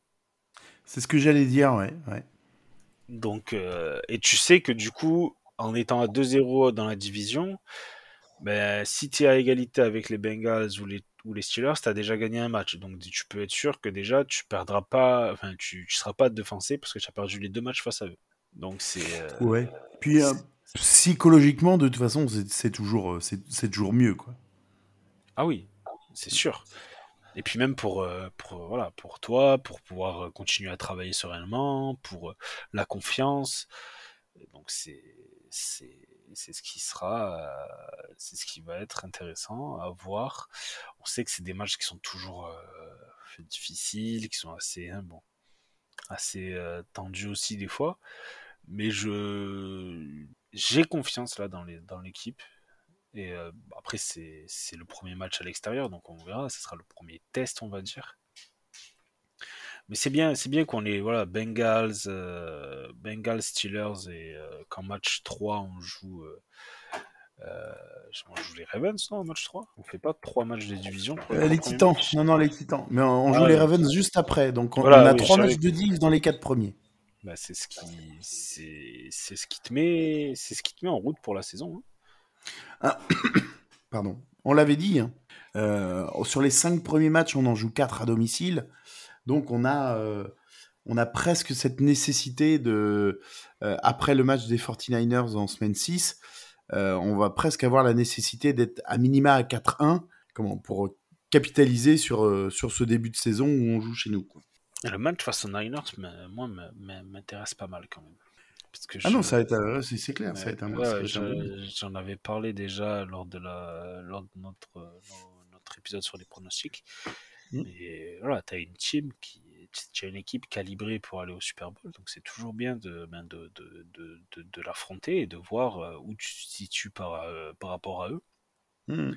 Speaker 3: C'est ce que j'allais dire, ouais. ouais.
Speaker 2: Donc, et tu sais que du coup, en étant à 2-0 dans la division, ben, si tu es à égalité avec les Bengals ou les ou les Steelers, tu as déjà gagné un match. Donc tu peux être sûr que déjà tu perdras pas, enfin tu, tu seras pas défoncé parce que tu as perdu les deux matchs face à eux. Donc c'est.
Speaker 3: Euh, ouais. Puis euh, psychologiquement, de toute façon, c'est toujours, euh, c'est toujours mieux quoi.
Speaker 2: Ah oui, c'est sûr. Et puis même pour, pour, voilà, pour toi, pour pouvoir continuer à travailler sereinement, pour la confiance. Donc c'est c'est ce qui sera, euh, c'est ce qui va être intéressant à voir. On sait que c'est des matchs qui sont toujours euh, difficiles, qui sont assez, hein, bon, assez euh, tendus aussi des fois, mais je j'ai confiance là dans les dans l'équipe. Et après c'est le premier match à l'extérieur, donc on verra. Ce sera le premier test, on va dire. Mais c'est bien, c'est bien qu'on ait voilà, Bengals, euh, Bengals, Steelers et euh, qu'en match 3 on joue, euh, euh on joue les Ravens non en match 3 On fait pas trois matchs de division
Speaker 3: Les Titans, non non les Titans, mais on, joue les Ravens juste après, donc on, a trois matchs de div dans les quatre premiers.
Speaker 2: Bah, c'est ce qui c'est ce qui te met c'est ce qui te met en route pour la saison.
Speaker 3: Hein. Ah, pardon, on l'avait dit. Hein. sur les cinq premiers matchs, on en joue quatre à domicile. Donc on a, euh, on a presque cette nécessité de, euh, après le match des 49ers en semaine 6, euh, on va presque avoir la nécessité d'être à minima à 4-1 comment, pour capitaliser sur, sur ce début de saison où on joue chez nous.
Speaker 2: Le match face aux Niners, moi, m'intéresse pas mal quand même.
Speaker 3: ah non, ça c'est clair, ça
Speaker 2: J'en avais parlé déjà lors de, la, lors de notre, notre épisode sur les pronostics. Mmh. Et voilà, tu as une team qui. Tu as une équipe calibrée pour aller au Super Bowl, donc c'est toujours bien de, ben de, de, de, de l'affronter et de voir euh, où tu te situes par, euh, par rapport à eux.
Speaker 3: Mmh.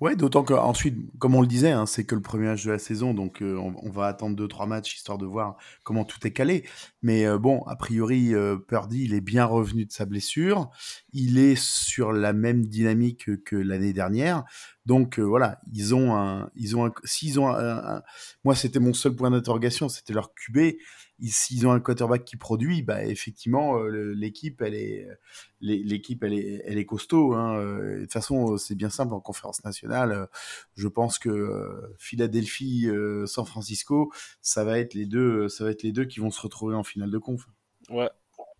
Speaker 3: Ouais, d'autant qu'ensuite, comme on le disait, hein, c'est que le premier match de la saison, donc euh, on, va attendre deux trois matchs histoire de voir comment tout est calé. Mais euh, bon, a priori, euh, Purdy, il est bien revenu de sa blessure. Il est sur la même dynamique que, l'année dernière. Donc voilà, ils ont un, ils ont s'ils ont un, moi c'était mon seul point d'interrogation, c'était leur QB s'ils ont un quarterback qui produit, bah effectivement euh, l'équipe elle est l'équipe elle est elle est costaud. Hein. Euh, de toute façon c'est bien simple en conférence nationale. Je pense que euh, Philadelphie, San Francisco, ça va être les deux ça va être les deux qui vont se retrouver en finale de conf.
Speaker 2: Ouais.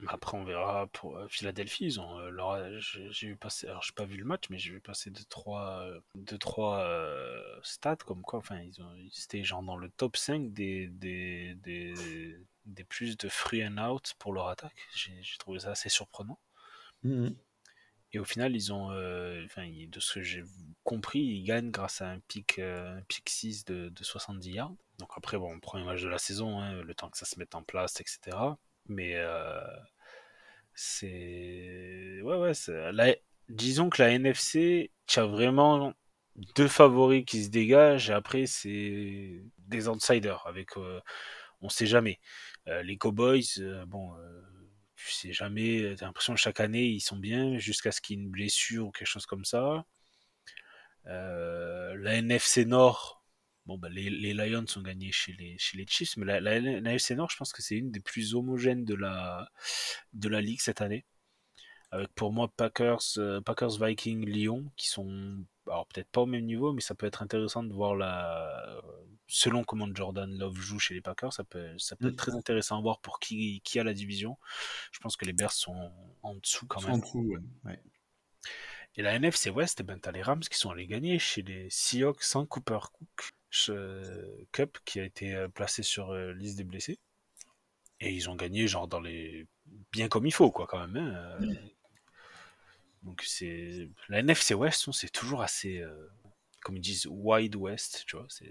Speaker 2: Après, on verra pour Philadelphie. Ils ont, j'ai vu passer, alors j'ai pas vu le match, mais j'ai vu passer deux trois, deux, trois stats comme quoi. Enfin, ils ont, c'était genre dans le top 5 des, des, des, des plus de free and out pour leur attaque. J'ai trouvé ça assez surprenant. Mmh Et au final, ils ont, euh, enfin, de ce que j'ai compris, ils gagnent grâce à un pic, euh, un pic 6 de, de, 70 yards. Donc après, bon, premier match de la saison, hein, le temps que ça se mette en place, etc. Mais euh, c'est, ouais, ouais, disons que la NFC, tu as vraiment deux favoris qui se dégagent. Et après, c'est des outsiders avec, on sait jamais. Euh, les Cowboys, euh, bon, euh, tu sais jamais, t'as l'impression que chaque année ils sont bien jusqu'à ce qu'il y ait une blessure ou quelque chose comme ça. la NFC Nord, bon, bah, les, Lions ont gagné chez les, chez les Chiefs, mais la, la, NFC Nord, je pense que c'est une des plus homogènes de la, de la ligue cette année. Avec pour moi Packers, Packers, Vikings, Lyon, qui sont alors peut-être pas au même niveau, mais ça peut être intéressant de voir la, selon comment Jordan Love joue chez les Packers, ça peut, ça peut être mm. très intéressant à voir pour qui, qui a la division. Je pense que les Bears sont en dessous quand même. En dessous, ouais. Et la NFC West, eh ben, t'as les Rams qui sont allés gagner chez les Seahawks sans Cooper Cook, Cup qui a été euh, placé sur euh, liste des blessés. Et ils ont gagné genre dans les bien comme il faut quoi quand même. Hein, euh. mm. Donc c'est la NFC West, c'est toujours assez comme ils disent, Wide West, tu vois. C'est...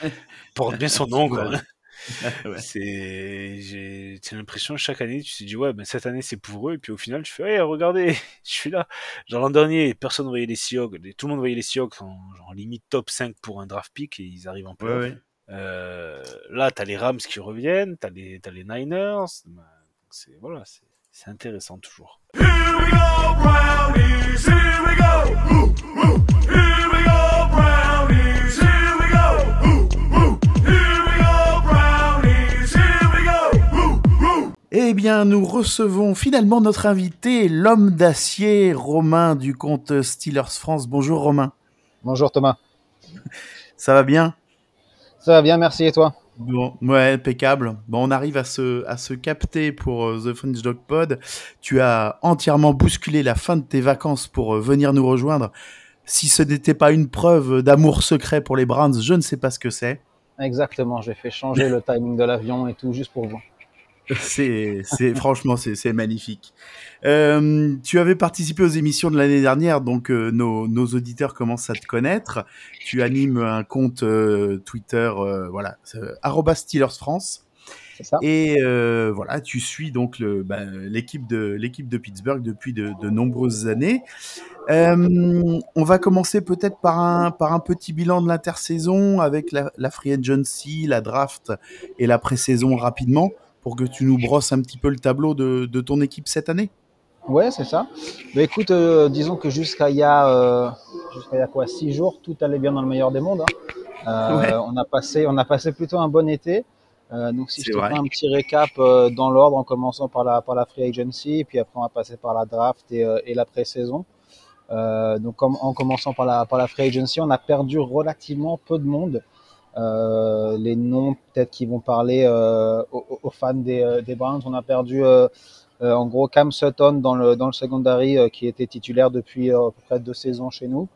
Speaker 2: Porte bien son nom, quoi. C'est, j'ai, l'impression chaque année, tu te dis, ouais, ben, cette année c'est pour eux, et puis au final, tu fais, hey, regardez, je suis là. Genre l'an dernier, personne voyait les Seahawks, tout le monde voyait les Seahawks en genre, limite top 5 pour un draft pick, et ils arrivent en peu. Euh, là, t'as les Rams qui reviennent, t'as les, t'as les Niners, ben, c'est, voilà, c'est, c'est intéressant toujours. Here we go, Brownies, here we go.
Speaker 3: Eh bien, nous recevons finalement notre invité, l'homme d'acier, Romain du compte Steelers France. Bonjour Romain.
Speaker 4: Bonjour Thomas.
Speaker 3: Ça va bien?
Speaker 4: Ça va bien, merci et toi?
Speaker 3: Bon, ouais, impeccable. Bon, on arrive à se, à se capter pour euh, The French Dog Pod. Tu as entièrement bousculé la fin de tes vacances pour euh, venir nous rejoindre. Si ce n'était pas une preuve d'amour secret pour les Browns, je ne sais pas ce que c'est.
Speaker 4: Exactement, j'ai fait changer le timing de l'avion et tout juste pour vous.
Speaker 3: C'est, franchement, c'est, magnifique. Euh, tu avais participé aux émissions de l'année dernière, donc euh, nos, nos, auditeurs commencent à te connaître. Tu animes un compte euh, Twitter, voilà, Steelers France. Ça. Et voilà, tu suis donc bah, l'équipe de l'équipe de Pittsburgh depuis de, de nombreuses années. on va commencer peut-être par un par un petit bilan de l'intersaison avec la, la free agency, la draft et la pré-saison rapidement pour que tu nous brosses un petit peu le tableau de, ton équipe cette année
Speaker 4: Ouais, c'est ça. Mais écoute, euh, disons que jusqu'à il y a, euh, jusqu'à y a quoi, six jours, tout allait bien dans le meilleur des mondes. Hein. Euh, on a passé, on a passé plutôt un bon été. donc si je te fais un petit récap dans l'ordre, en commençant par la par la free agency, puis après on va passer par la draft et, et la pré-saison. donc en commençant par la par la free agency, on a perdu relativement peu de monde. Euh, les noms peut-être qui vont parler euh, aux, fans des, euh, des, Browns. On a perdu en gros Cam Sutton dans le, dans le secondary qui était titulaire depuis à peu près deux saisons chez nous,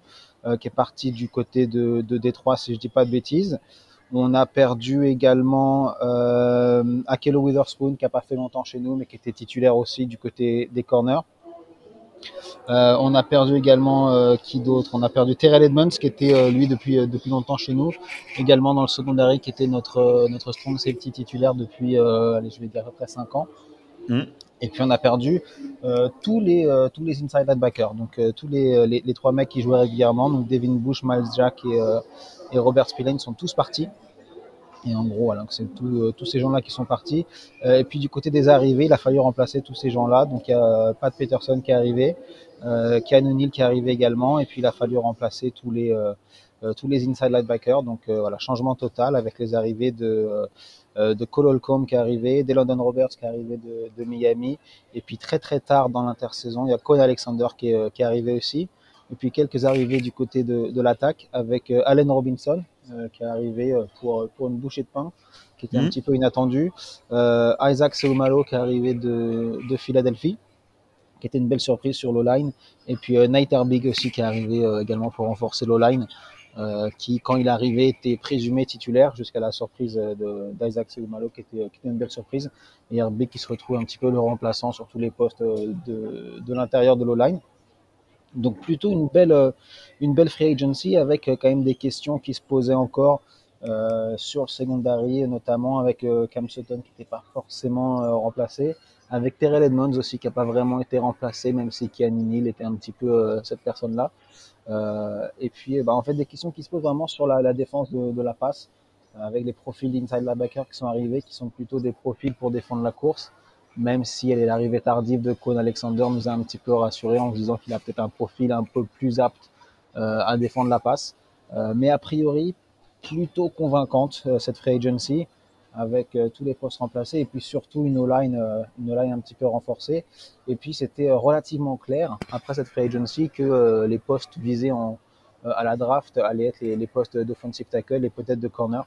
Speaker 4: qui est parti du côté de, de Détroit si je dis pas de bêtises. On a perdu également euh, Akello Witherspoon qui a pas fait longtemps chez nous mais qui était titulaire aussi du côté des corners. Euh, on a perdu également euh, qui d'autre? On a perdu Terrell Edmonds qui était euh, lui depuis depuis longtemps chez nous, également dans le secondary qui était notre notre strong safety titulaire depuis allez je vais dire à peu près 5 ans. Mm. Et puis on a perdu tous les tous les inside linebackers, donc tous les, les, trois mecs qui jouaient régulièrement, donc Devin Bush, Miles Jack et, et Robert Spillane sont tous partis. Et en gros, voilà, c'est euh, tous ces gens-là qui sont partis. Euh, et puis du côté des arrivées, il a fallu remplacer tous ces gens-là. Donc il y a Pat Peterson qui est arrivé, euh, O'Neill qui est arrivé également, et puis il a fallu remplacer tous les euh, euh tous les inside linebackers. Donc voilà, changement total avec les arrivées de de Cole Holcomb qui est arrivé, de London Roberts qui est arrivé de, de, Miami, et puis très très tard dans l'intersaison, il y a Cole Alexander qui est, qui est arrivé aussi, et puis quelques arrivées du côté de, de l'attaque avec Allen Robinson euh, qui est arrivé euh, pour, pour une bouchée de pain, qui était un mhm. petit peu inattendu. Euh, Isaac Seumalo qui est arrivé de, de Philadelphie qui était une belle surprise sur l'O-line. Et puis euh, Nate Herbig aussi qui est arrivé également pour renforcer l'O-line, euh, qui quand il est arrivé était présumé titulaire jusqu'à la surprise d'Isaac Seumalo qui était, qui était une belle surprise. Et Herbig qui se retrouve un petit peu le remplaçant sur tous les postes de, de l'intérieur de l'O-line. Donc plutôt une belle, euh, une belle free agency avec euh, quand même des questions qui se posaient encore euh, sur le secondary, notamment avec Cam Sutton qui n'était pas forcément remplacé, avec Terrell Edmonds aussi qui n'a pas vraiment été remplacé, même si Kian Neal était un petit peu cette personne-là. et puis bah, en fait des questions qui se posent vraiment sur la, défense de, de, la passe, avec les profils d'inside linebacker qui sont arrivés, qui sont plutôt des profils pour défendre la course même si l'arrivée tardive de Cohn Alexander nous a un petit peu rassuré en disant qu'il a peut-être un profil un peu plus apte euh, à défendre la passe. Euh, mais a priori, plutôt convaincante euh, cette free agency avec tous les postes remplacés et puis surtout une O-line, une un petit peu renforcée. Et puis c'était relativement clair après cette free agency que les postes visés à la draft allaient être les, postes d'offensive tackle et peut-être de corner.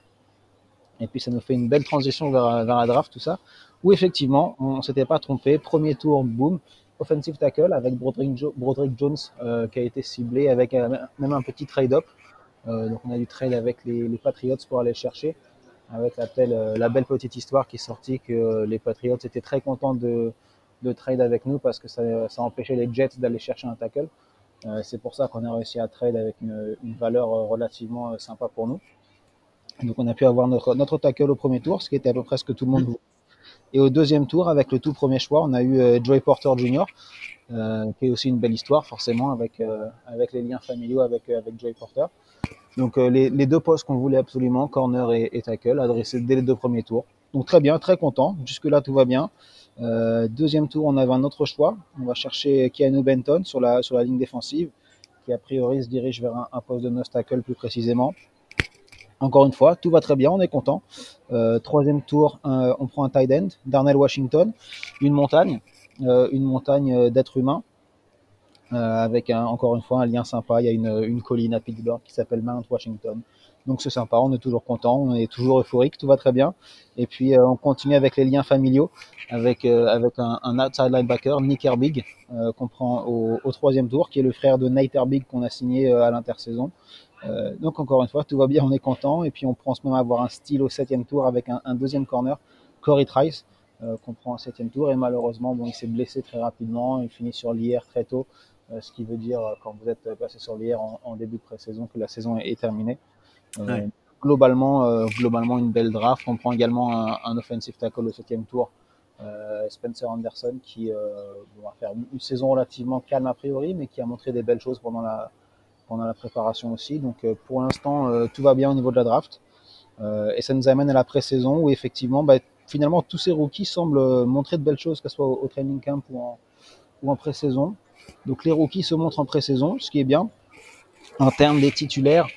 Speaker 4: Et puis ça nous fait une belle transition vers, la draft, tout ça, où effectivement, on ne s'était pas trompé. Premier tour, boom, offensive tackle avec Broderick, Jones qui a été ciblé avec même un petit trade-up. donc on a du trade avec les, les Patriots pour aller chercher avec la, euh, la belle petite histoire qui est sortie que les Patriots étaient très contents de, de trade avec nous parce que ça, ça empêchait les Jets d'aller chercher un tackle. Euh, c'est pour ça qu'on a réussi à trade avec une, une, valeur euh, relativement sympa pour nous. Donc on a pu avoir notre, notre tackle au premier tour, ce qui était à peu près ce que tout le monde voulait. Et au deuxième tour, avec le tout premier choix, on a eu Joey Porter Jr., euh, qui est aussi une belle histoire forcément avec, avec les liens familiaux avec, avec Joey Porter. Donc euh, les, les, deux postes qu'on voulait absolument, corner et, tackle, adressés dès les deux premiers tours. Donc très bien, très content. Jusque-là, tout va bien. Euh, deuxième tour, on avait un autre choix. On va chercher Keanu Benton sur la, sur la ligne défensive, qui a priori se dirige vers un, un poste de nose tackle plus précisément. Encore une fois, tout va très bien, on est content. Euh, troisième tour, on prend un tight end, Darnell Washington, une montagne, euh, une montagne d'êtres humains. Euh, avec encore une fois un lien sympa. Il y a une, colline à Pittsburgh qui s'appelle Mount Washington. Donc c'est sympa, on est toujours content, on est toujours euphorique, tout va très bien. Et puis euh, on continue avec les liens familiaux, avec euh, avec un, outside linebacker, Nick Herbig, euh, qu'on prend au, au, troisième tour, qui est le frère de Nate Herbig qu'on a signé à l'intersaison. Donc encore une fois, tout va bien, on est content. Et puis on pense même avoir un style au septième tour avec un, un deuxième corner, Corey Trice, qu'on prend au septième tour. Et malheureusement, bon, il s'est blessé très rapidement, il finit sur l'IR très tôt. Euh, ce qui veut dire euh, quand vous êtes passé sur l'IR en, en, début de pré-saison que la saison est, terminée. Euh, globalement, globalement une belle draft. On prend également un, un offensive tackle au septième tour, Spencer Anderson, qui va faire une saison relativement calme a priori, mais qui a montré des belles choses pendant la, pendant la préparation aussi. Donc pour l'instant, tout va bien au niveau de la draft. et ça nous amène à la pré-saison où effectivement, bah, finalement, tous ces rookies semblent montrer de belles choses, que ce soit au, training camp ou en, ou pré-saison. Donc les rookies se montrent en pré-saison, ce qui est bien. En termes des titulaires,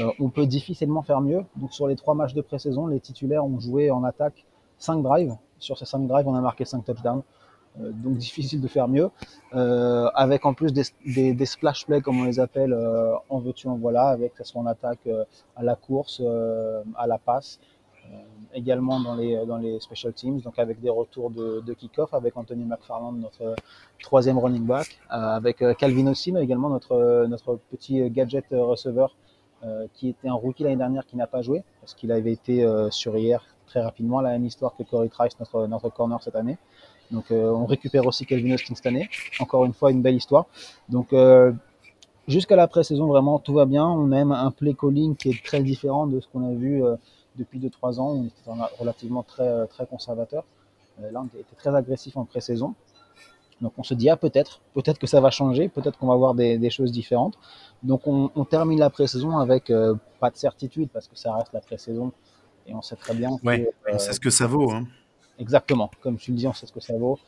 Speaker 4: euh, on peut difficilement faire mieux. Donc sur les trois matchs de pré-saison, les titulaires ont joué en attaque 5 drives. Sur ces 5 drives, on a marqué 5 touchdowns. Euh, donc difficile de faire mieux. Euh, avec en plus des, splash plays, comme on les appelle, euh, en veux-tu, en voilà, avec que ce soit en attaque euh, à la course, à la passe. Également dans les, dans les special teams, donc avec des retours de, de kick-off, avec Anthony McFarland, notre troisième running back, avec Calvin Osim également, notre, notre petit gadget receveur, qui était un rookie l'année dernière qui n'a pas joué, parce qu'il avait été sur hier très rapidement, la même histoire que Corey Trice, notre, notre corner cette année. Donc on récupère aussi Calvin Austin cette année. Encore une fois, une belle histoire. Donc jusqu'à la pré-saison, vraiment, tout va bien. On a même un play calling qui est très différent de ce qu'on a vu depuis 2-3 ans, on était relativement très, euh, très conservateur. Euh, là, on était très agressif en pré-saison. Donc on se dit, ah peut-être, peut-être que ça va changer, peut-être qu'on va voir des, des, choses différentes. Donc on, on termine la pré-saison avec euh, pas de certitude, parce que ça reste la pré-saison, et on sait très bien
Speaker 3: ouais, que, on sait ce que ça vaut. Hein.
Speaker 4: Exactement, comme tu le dis, on sait ce que ça vaut.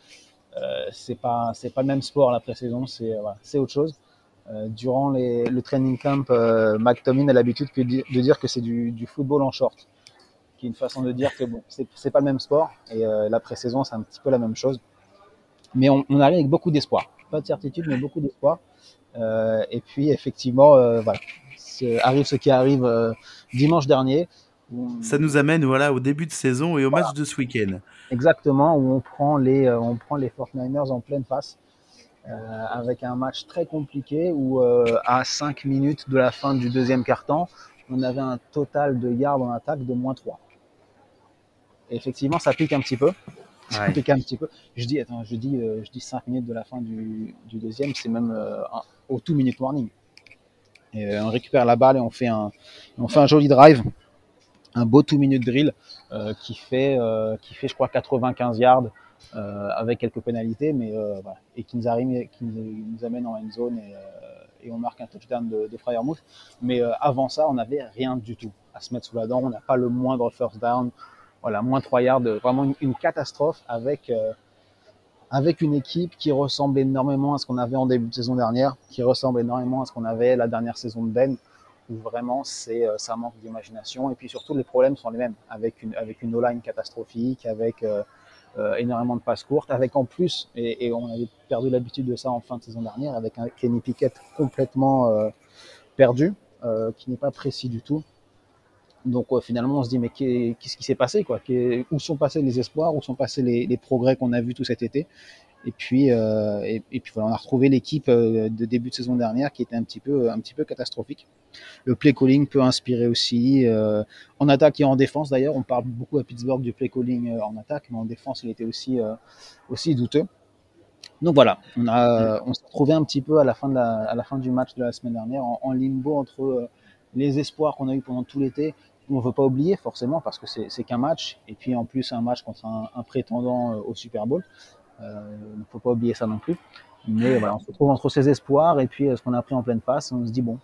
Speaker 4: Euh, c'est pas c'est pas le même sport la pré-saison, c'est c'est autre chose. Euh, durant le training camp, euh, McTomin a l'habitude de dire que c'est du, football en short qui est une façon de dire que bon, c'est pas le même sport et euh, la pré-saison c'est un petit peu la même chose. Mais on, on arrive avec beaucoup d'espoir, pas de certitude mais beaucoup d'espoir. Euh, et puis effectivement, euh, arrive ce qui arrive euh, dimanche dernier.
Speaker 3: Ça nous amène voilà au début de saison et au voilà. match de ce week-end.
Speaker 4: Exactement, où on prend les euh, on prend les 49ers en pleine face. Euh, avec un match très compliqué où à 5 minutes de la fin du deuxième quart-temps, on avait un total de yards en attaque de moins 3 effectivement, ça pique un petit peu. Ça ouais. pique un petit peu. Je dis, attends, je dis, euh, je dis 5 minutes de la fin du, du deuxième, c'est même euh, un, au two minute warning. Et euh, on récupère la balle et on fait un, on fait un joli drive, un beau two minute drill euh, qui fait, euh, qui fait, je crois, 95 yards avec quelques pénalités, mais et qui nous arrive, qui nous, amène en end zone et, on marque un touchdown de, de Fryermuth. Mais avant ça, on n'avait rien du tout à se mettre sous la dent. On n'a pas le moindre first down voilà, moins 3 yards, vraiment une, catastrophe avec, euh, avec une équipe qui ressemble énormément à ce qu'on avait en début de saison dernière, qui ressemble énormément à ce qu'on avait la dernière saison de Ben, où vraiment c'est euh, ça manque d'imagination. Et puis surtout les problèmes sont les mêmes, avec une, avec une O-line catastrophique, avec euh, euh, énormément de passes courtes, avec en plus, et, on avait perdu l'habitude de ça en fin de saison dernière, avec un Kenny Pickett complètement perdu, qui n'est pas précis du tout. Donc finalement, on se dit mais qu'est-ce qui s'est passé quoi? Où sont passés les espoirs? Où sont passés les, progrès qu'on a vus tout cet été? Et puis, euh, et, puis voilà, on a retrouvé l'équipe euh, de début de saison dernière qui était un petit peu, un petit peu catastrophique. Le play calling peut inspirer aussi euh, en attaque et en défense. D'ailleurs, on parle beaucoup à Pittsburgh du play calling en attaque, mais en défense, il était aussi, aussi douteux. Donc voilà, on, a, on s'est retrouvé un petit peu à la, fin de la, à la fin du match de la semaine dernière en, limbo entre les espoirs qu'on a eu pendant tout l'été on ne veut pas oublier forcément parce que c'est qu'un match et puis en plus un match contre un prétendant au Super Bowl. Euh, il ne faut pas oublier ça non plus. Mais voilà, on se retrouve entre ses espoirs et puis euh, ce qu'on a pris en pleine face. On se dit, bon,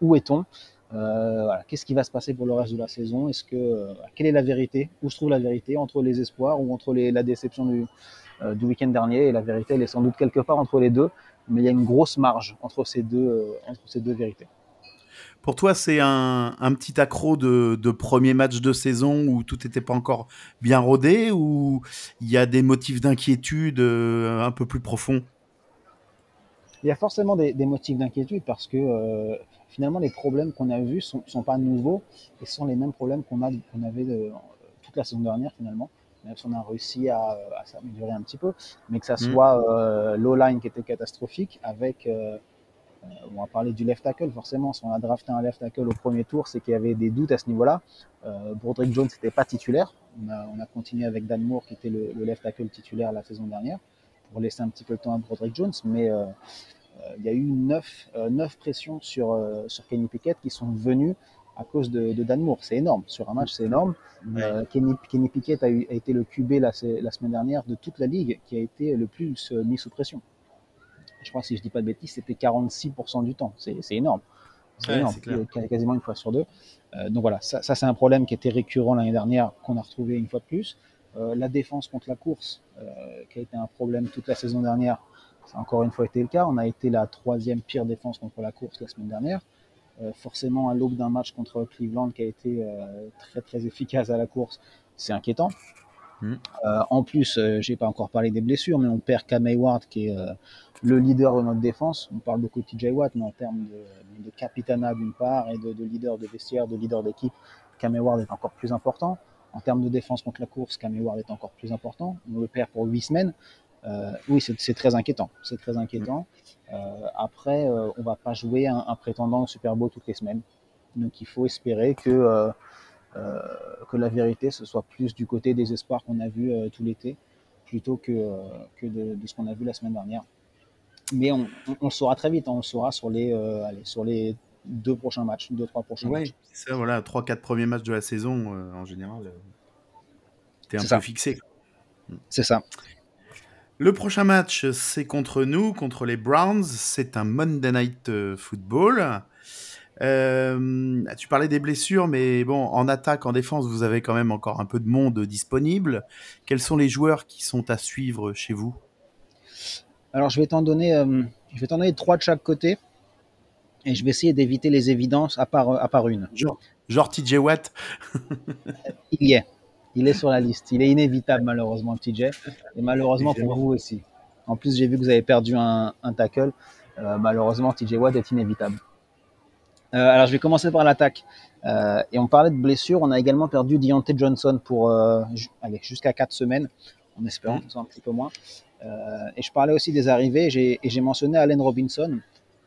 Speaker 4: où, est-on? Euh, voilà, Qu'est-ce qui va se passer pour le reste de la saison? Est-ce que quelle est la vérité? Où se trouve la vérité entre les espoirs ou entre la déception du, du week-end dernier? Et la vérité, elle est sans doute quelque part entre les deux, mais il y a une grosse marge entre ces deux, entre ces deux vérités.
Speaker 3: Pour toi, c'est un, petit accro de, premier match de saison où tout n'était pas encore bien rodé ou il y a des motifs d'inquiétude euh, un peu plus profonds?
Speaker 4: Il y a forcément des, motifs d'inquiétude parce que euh, finalement, les problèmes qu'on a vus ne sont, pas nouveaux et sont les mêmes problèmes qu'on avait toute la saison dernière finalement. Même si on a réussi à, s'améliorer un petit peu, mais que ça mmh. soit euh, line qui était catastrophique avec euh, euh, on va parler du left tackle, forcément. Si on a drafté un left tackle au premier tour, c'est qu'il y avait des doutes à ce niveau-là. Euh, Broderick Jones n'était pas titulaire. On a, continué avec Dan Moore, qui était le, left tackle titulaire la saison dernière, pour laisser un petit peu le temps à Broderick Jones. Mais euh, euh, il y a eu neuf, neuf pressions sur, sur Kenny Pickett qui sont venues à cause de, Dan Moore. C'est énorme. Sur un match, c'est énorme. Kenny, Kenny, Pickett a, a, été le QB la, la, semaine dernière de toute la ligue qui a été le plus mis sous pression je crois, si je dis pas de bêtises, c'était 46% du temps. C'est énorme. C'est énorme, quasiment une fois sur deux. Euh, donc voilà, ça, c'est un problème qui était récurrent l'année dernière, qu'on a retrouvé une fois de plus. Euh, la défense contre la course, euh, qui a été un problème toute la saison dernière, ça a encore une fois été le cas. On a été la troisième pire défense contre la course la semaine dernière. forcément, à l'aube d'un match contre Cleveland qui a été très très efficace à la course, c'est inquiétant. Hmm. en plus, j'ai pas encore parlé des blessures, mais on perd Cam Ward qui est le leader de notre défense. On parle beaucoup de TJ Watt, mais en termes de, de capitana d'une part et de, leader de vestiaire, de leader d'équipe, Cam Ward est encore plus important. En termes de défense contre la course, Cam Ward est encore plus important. On le perd pour huit semaines. Euh, oui, c'est très inquiétant. C'est très inquiétant. Euh, après, euh, on va pas jouer un, prétendant au Super Bowl toutes les semaines. Donc, il faut espérer que que la vérité ce soit plus du côté des espoirs qu'on a vu tout l'été, plutôt que que de ce qu'on a vu la semaine dernière mais on, on, saura très vite, hein. on le saura sur les, euh, allez, sur les deux prochains matchs, deux, trois prochains
Speaker 3: ouais,
Speaker 4: matchs.
Speaker 3: Ça, voilà, trois, quatre premiers matchs de la saison, euh, en général, euh, t'es un peu fixé.
Speaker 4: C'est ça.
Speaker 3: Le prochain match, c'est contre nous, contre les Browns. C'est un Monday Night Football. Tu parlais des blessures, mais bon, en attaque, en défense, vous avez quand même encore un peu de monde disponible. Quels sont les joueurs qui sont à suivre chez vous?
Speaker 4: Alors je vais t'en donner, euh, je vais t'en donner trois de chaque côté. Et je vais essayer d'éviter les évidences à part, à part une.
Speaker 3: Genre, genre TJ Watt
Speaker 4: Il y est. Il est sur la liste. Il est inévitable, malheureusement, TJ. Et malheureusement pour vous aussi. En plus, j'ai vu que vous avez perdu un, un tackle. Euh, malheureusement, TJ Watt est inévitable. Euh, alors, je vais commencer par l'attaque. Euh, et on parlait de blessures. On a également perdu Deontay Johnson pour allez, jusqu'à 4 semaines, en espérant mmh. que ce soit un petit peu moins. Euh, et je parlais aussi des arrivées, et j'ai mentionné Allen Robinson.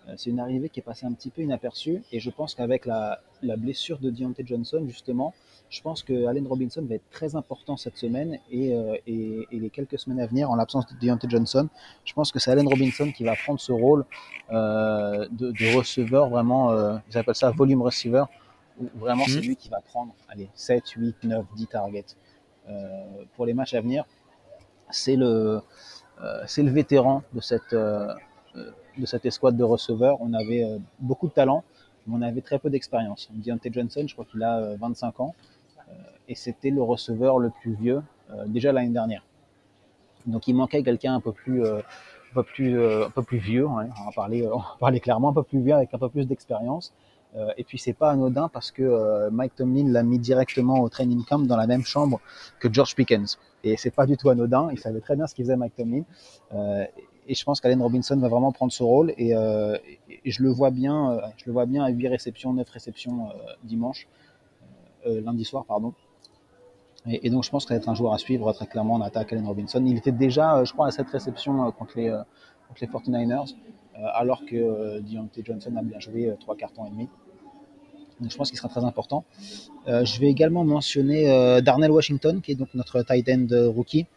Speaker 4: Euh, c'est une arrivée qui est passée un petit peu inaperçue, et je pense qu'avec la, la, blessure de Deontay Johnson, justement, je pense que Allen Robinson va être très important cette semaine et, euh, et, et les quelques semaines à venir, en l'absence de Deontay Johnson. Je pense que c'est Allen Robinson qui va prendre ce rôle euh, de, de, receveur, vraiment, euh, ils appellent ça volume receiver, où vraiment c'est mhm. lui qui va prendre allez, 7, 8, 9, 10 targets pour les matchs à venir. C'est le, c'est le vétéran de cette, de cette escouade de receveurs. On avait beaucoup de talent, mais on avait très peu d'expérience. Deontay Johnson, je crois qu'il a 25 ans, et c'était le receveur le plus vieux déjà l'année dernière. Donc il manquait quelqu'un un peu plus, un peu plus, un peu plus vieux, hein, on, va parler, on parler clairement, un peu plus vieux avec un peu plus d'expérience. Euh, et puis c'est pas anodin parce que euh, Mike Tomlin l'a mis directement au training camp dans la même chambre que George Pickens. Et c'est pas du tout anodin. Il savait très bien ce qu'il faisait Mike Tomlin. Euh, et je pense qu'Allen Robinson va vraiment prendre ce rôle et, je le vois bien, je le vois bien à 8 réceptions, 9 réceptions dimanche, lundi soir, pardon. Et, donc je pense que ça va être un joueur à suivre très clairement en attaque, Allen Robinson. Il était déjà, je crois, à cette réception contre les, contre les 49ers, alors que Deontay Johnson a bien joué trois cartons et demi. Donc je pense qu'il sera très important. je vais également mentionner Darnell Washington, qui est donc notre tight end rookie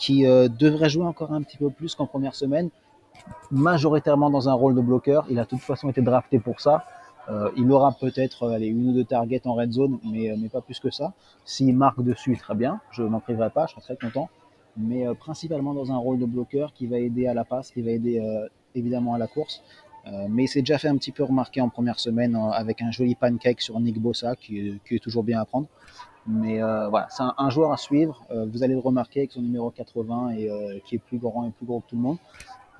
Speaker 4: qui euh, devrait jouer encore un petit peu plus qu'en première semaine, majoritairement dans un rôle de bloqueur. Il a de toute façon été drafté pour ça. Euh, il aura peut-être euh, une ou deux targets en red zone, mais, mais pas plus que ça. S'il marque dessus, très bien, je n'en priverai pas, je serai très content. Mais principalement dans un rôle de bloqueur qui va aider à la passe, qui va aider évidemment à la course. mais il s'est déjà fait un petit peu remarquer en première semaine avec un joli pancake sur Nick Bossa qui, est toujours bien à prendre. Mais euh, voilà, c'est un, joueur à suivre. Euh, vous allez le remarquer avec son numéro 80 et euh, qui est plus grand et plus gros que tout le monde.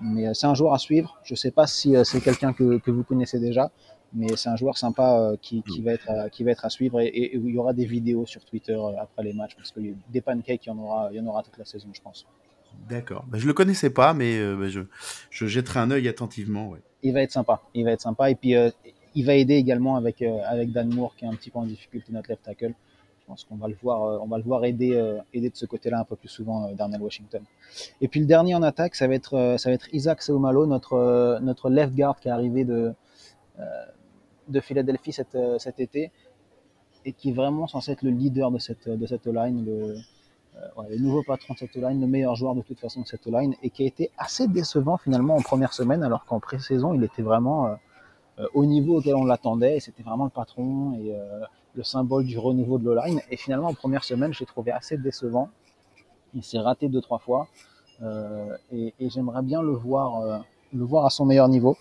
Speaker 4: Mais c'est un joueur à suivre. Je ne sais pas si c'est quelqu'un que, que, vous connaissez déjà, mais c'est un joueur sympa qui, qui, va être à, qui va être à suivre et, il y aura des vidéos sur Twitter après les matchs parce que des pancakes, il y en aura, il y en aura toute la saison, je pense.
Speaker 3: D'accord. Bah, je le connaissais pas, mais bah, je, je, jetterai un œil attentivement. Ouais.
Speaker 4: Il va être sympa. Il va être sympa et puis il va aider également avec avec Dan Moore qui est un petit peu en difficulté notre left tackle pense qu'on va le voir, euh, on va le voir aider, euh, aider de ce côté-là un peu plus souvent euh, Darnell Washington. Et puis le dernier en attaque, ça va être, ça va être Isaac Seumalo, notre, notre left guard qui est arrivé de, de Philadelphie cet, cet été et qui est vraiment censé être le leader de cette, de cette line, le, le nouveau patron de cette line, le meilleur joueur de toute façon de cette line, et qui a été assez décevant finalement en première semaine, alors qu'en pré-saison, il était vraiment au niveau auquel on l'attendait, et c'était vraiment le patron, et le symbole du renouveau de l'O-line. Et finalement, en première semaine, j'ai trouvé assez décevant. Il s'est raté deux, trois fois. Euh, et, j'aimerais bien le voir, euh, le voir à son meilleur niveau.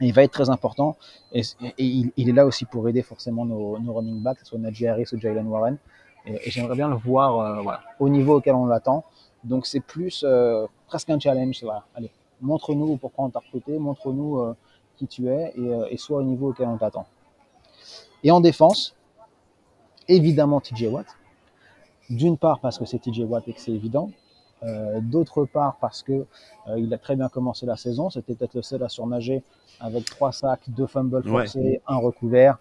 Speaker 4: Il va être très important. Et, il, est là aussi pour aider forcément nos, running backs, que ce soit Najee Harris ou Jalen Warren. Et, j'aimerais bien le voir euh, au niveau auquel on l'attend. Donc c'est plus presque un challenge. Allez, montre-nous pourquoi on t'a recruté, montre-nous qui tu es et sois au niveau auquel on t'attend. Et en défense, évidemment TJ Watt. D'une part parce que c'est TJ Watt et que c'est évident. Euh, d'autre part parce que euh, il a très bien commencé la saison. C'était peut-être le seul à surnager avec trois sacs, deux fumbles forcés, un recouvert.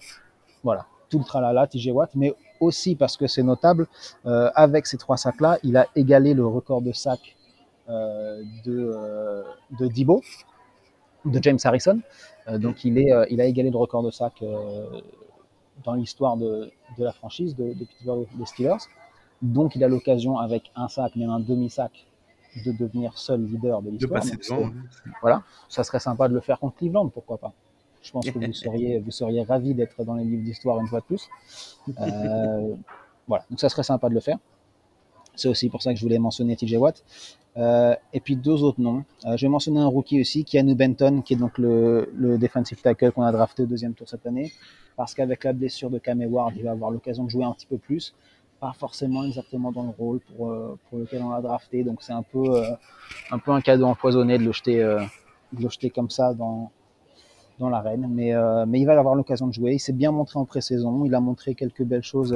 Speaker 4: Voilà, tout le tralala TJ Watt. Mais aussi parce que c'est notable, euh, avec ces trois sacs-là, il a égalé le record de sacs de, de Dibo, de James Harrison. donc il, est, il a égalé le record de sacs dans l'histoire de, de, la franchise de, de Pittsburgh des Steelers. Donc il a l'occasion, avec un sac, même un demi-sac, de devenir seul leader de l'histoire. Voilà, ça serait sympa de le faire contre Cleveland, pourquoi pas. Je pense que vous seriez, vous seriez ravi d'être dans les livres d'histoire une fois de plus. Euh, voilà, donc ça serait sympa de le faire. C'est aussi pour ça que je voulais mentionner TJ Watt. Euh, et puis deux autres noms. Euh, je vais mentionner un rookie aussi, Keanu Benton, qui est donc le, le defensive tackle qu'on a drafté au deuxième tour cette année parce qu'avec la blessure de Cam Ward, il va avoir l'occasion de jouer un petit peu plus. Pas forcément exactement dans le rôle pour, euh, pour lequel on l'a drafté, donc c'est un peu, euh, un peu un cadeau empoisonné de le jeter, euh, de le jeter comme ça dans, dans l'arène. Mais, mais il va avoir l'occasion de jouer. Il s'est bien montré en pré-saison. Il a montré quelques belles choses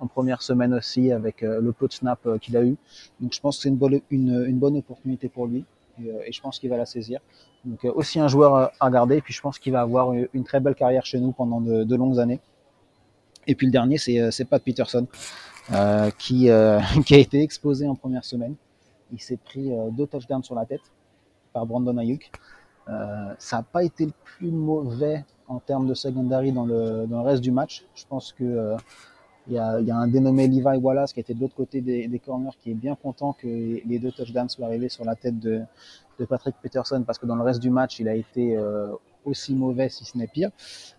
Speaker 4: en première semaine aussi avec le peu de snap qu'il a eu. Donc je pense que c'est une bonne, une, une bonne opportunité pour lui. Et, je pense qu'il va la saisir. Donc aussi un joueur à regarder. Et puis je pense qu'il va avoir une très belle carrière chez nous pendant de, longues années. Et puis le dernier, c'est euh, Pat Peterson, qui, qui a été exposé en première semaine. Il s'est pris deux touchdowns sur la tête par Brandon Ayuk. ça n'a pas été le plus mauvais en termes de secondary dans le, reste du match. Je pense que il y, a, un dénommé Levi Wallace qui était de l'autre côté des, corners qui est bien content que les deux touchdowns soient arrivés sur la tête de, Patrick Peterson parce que dans le reste du match, il a été euh, aussi mauvais si ce n'est pire.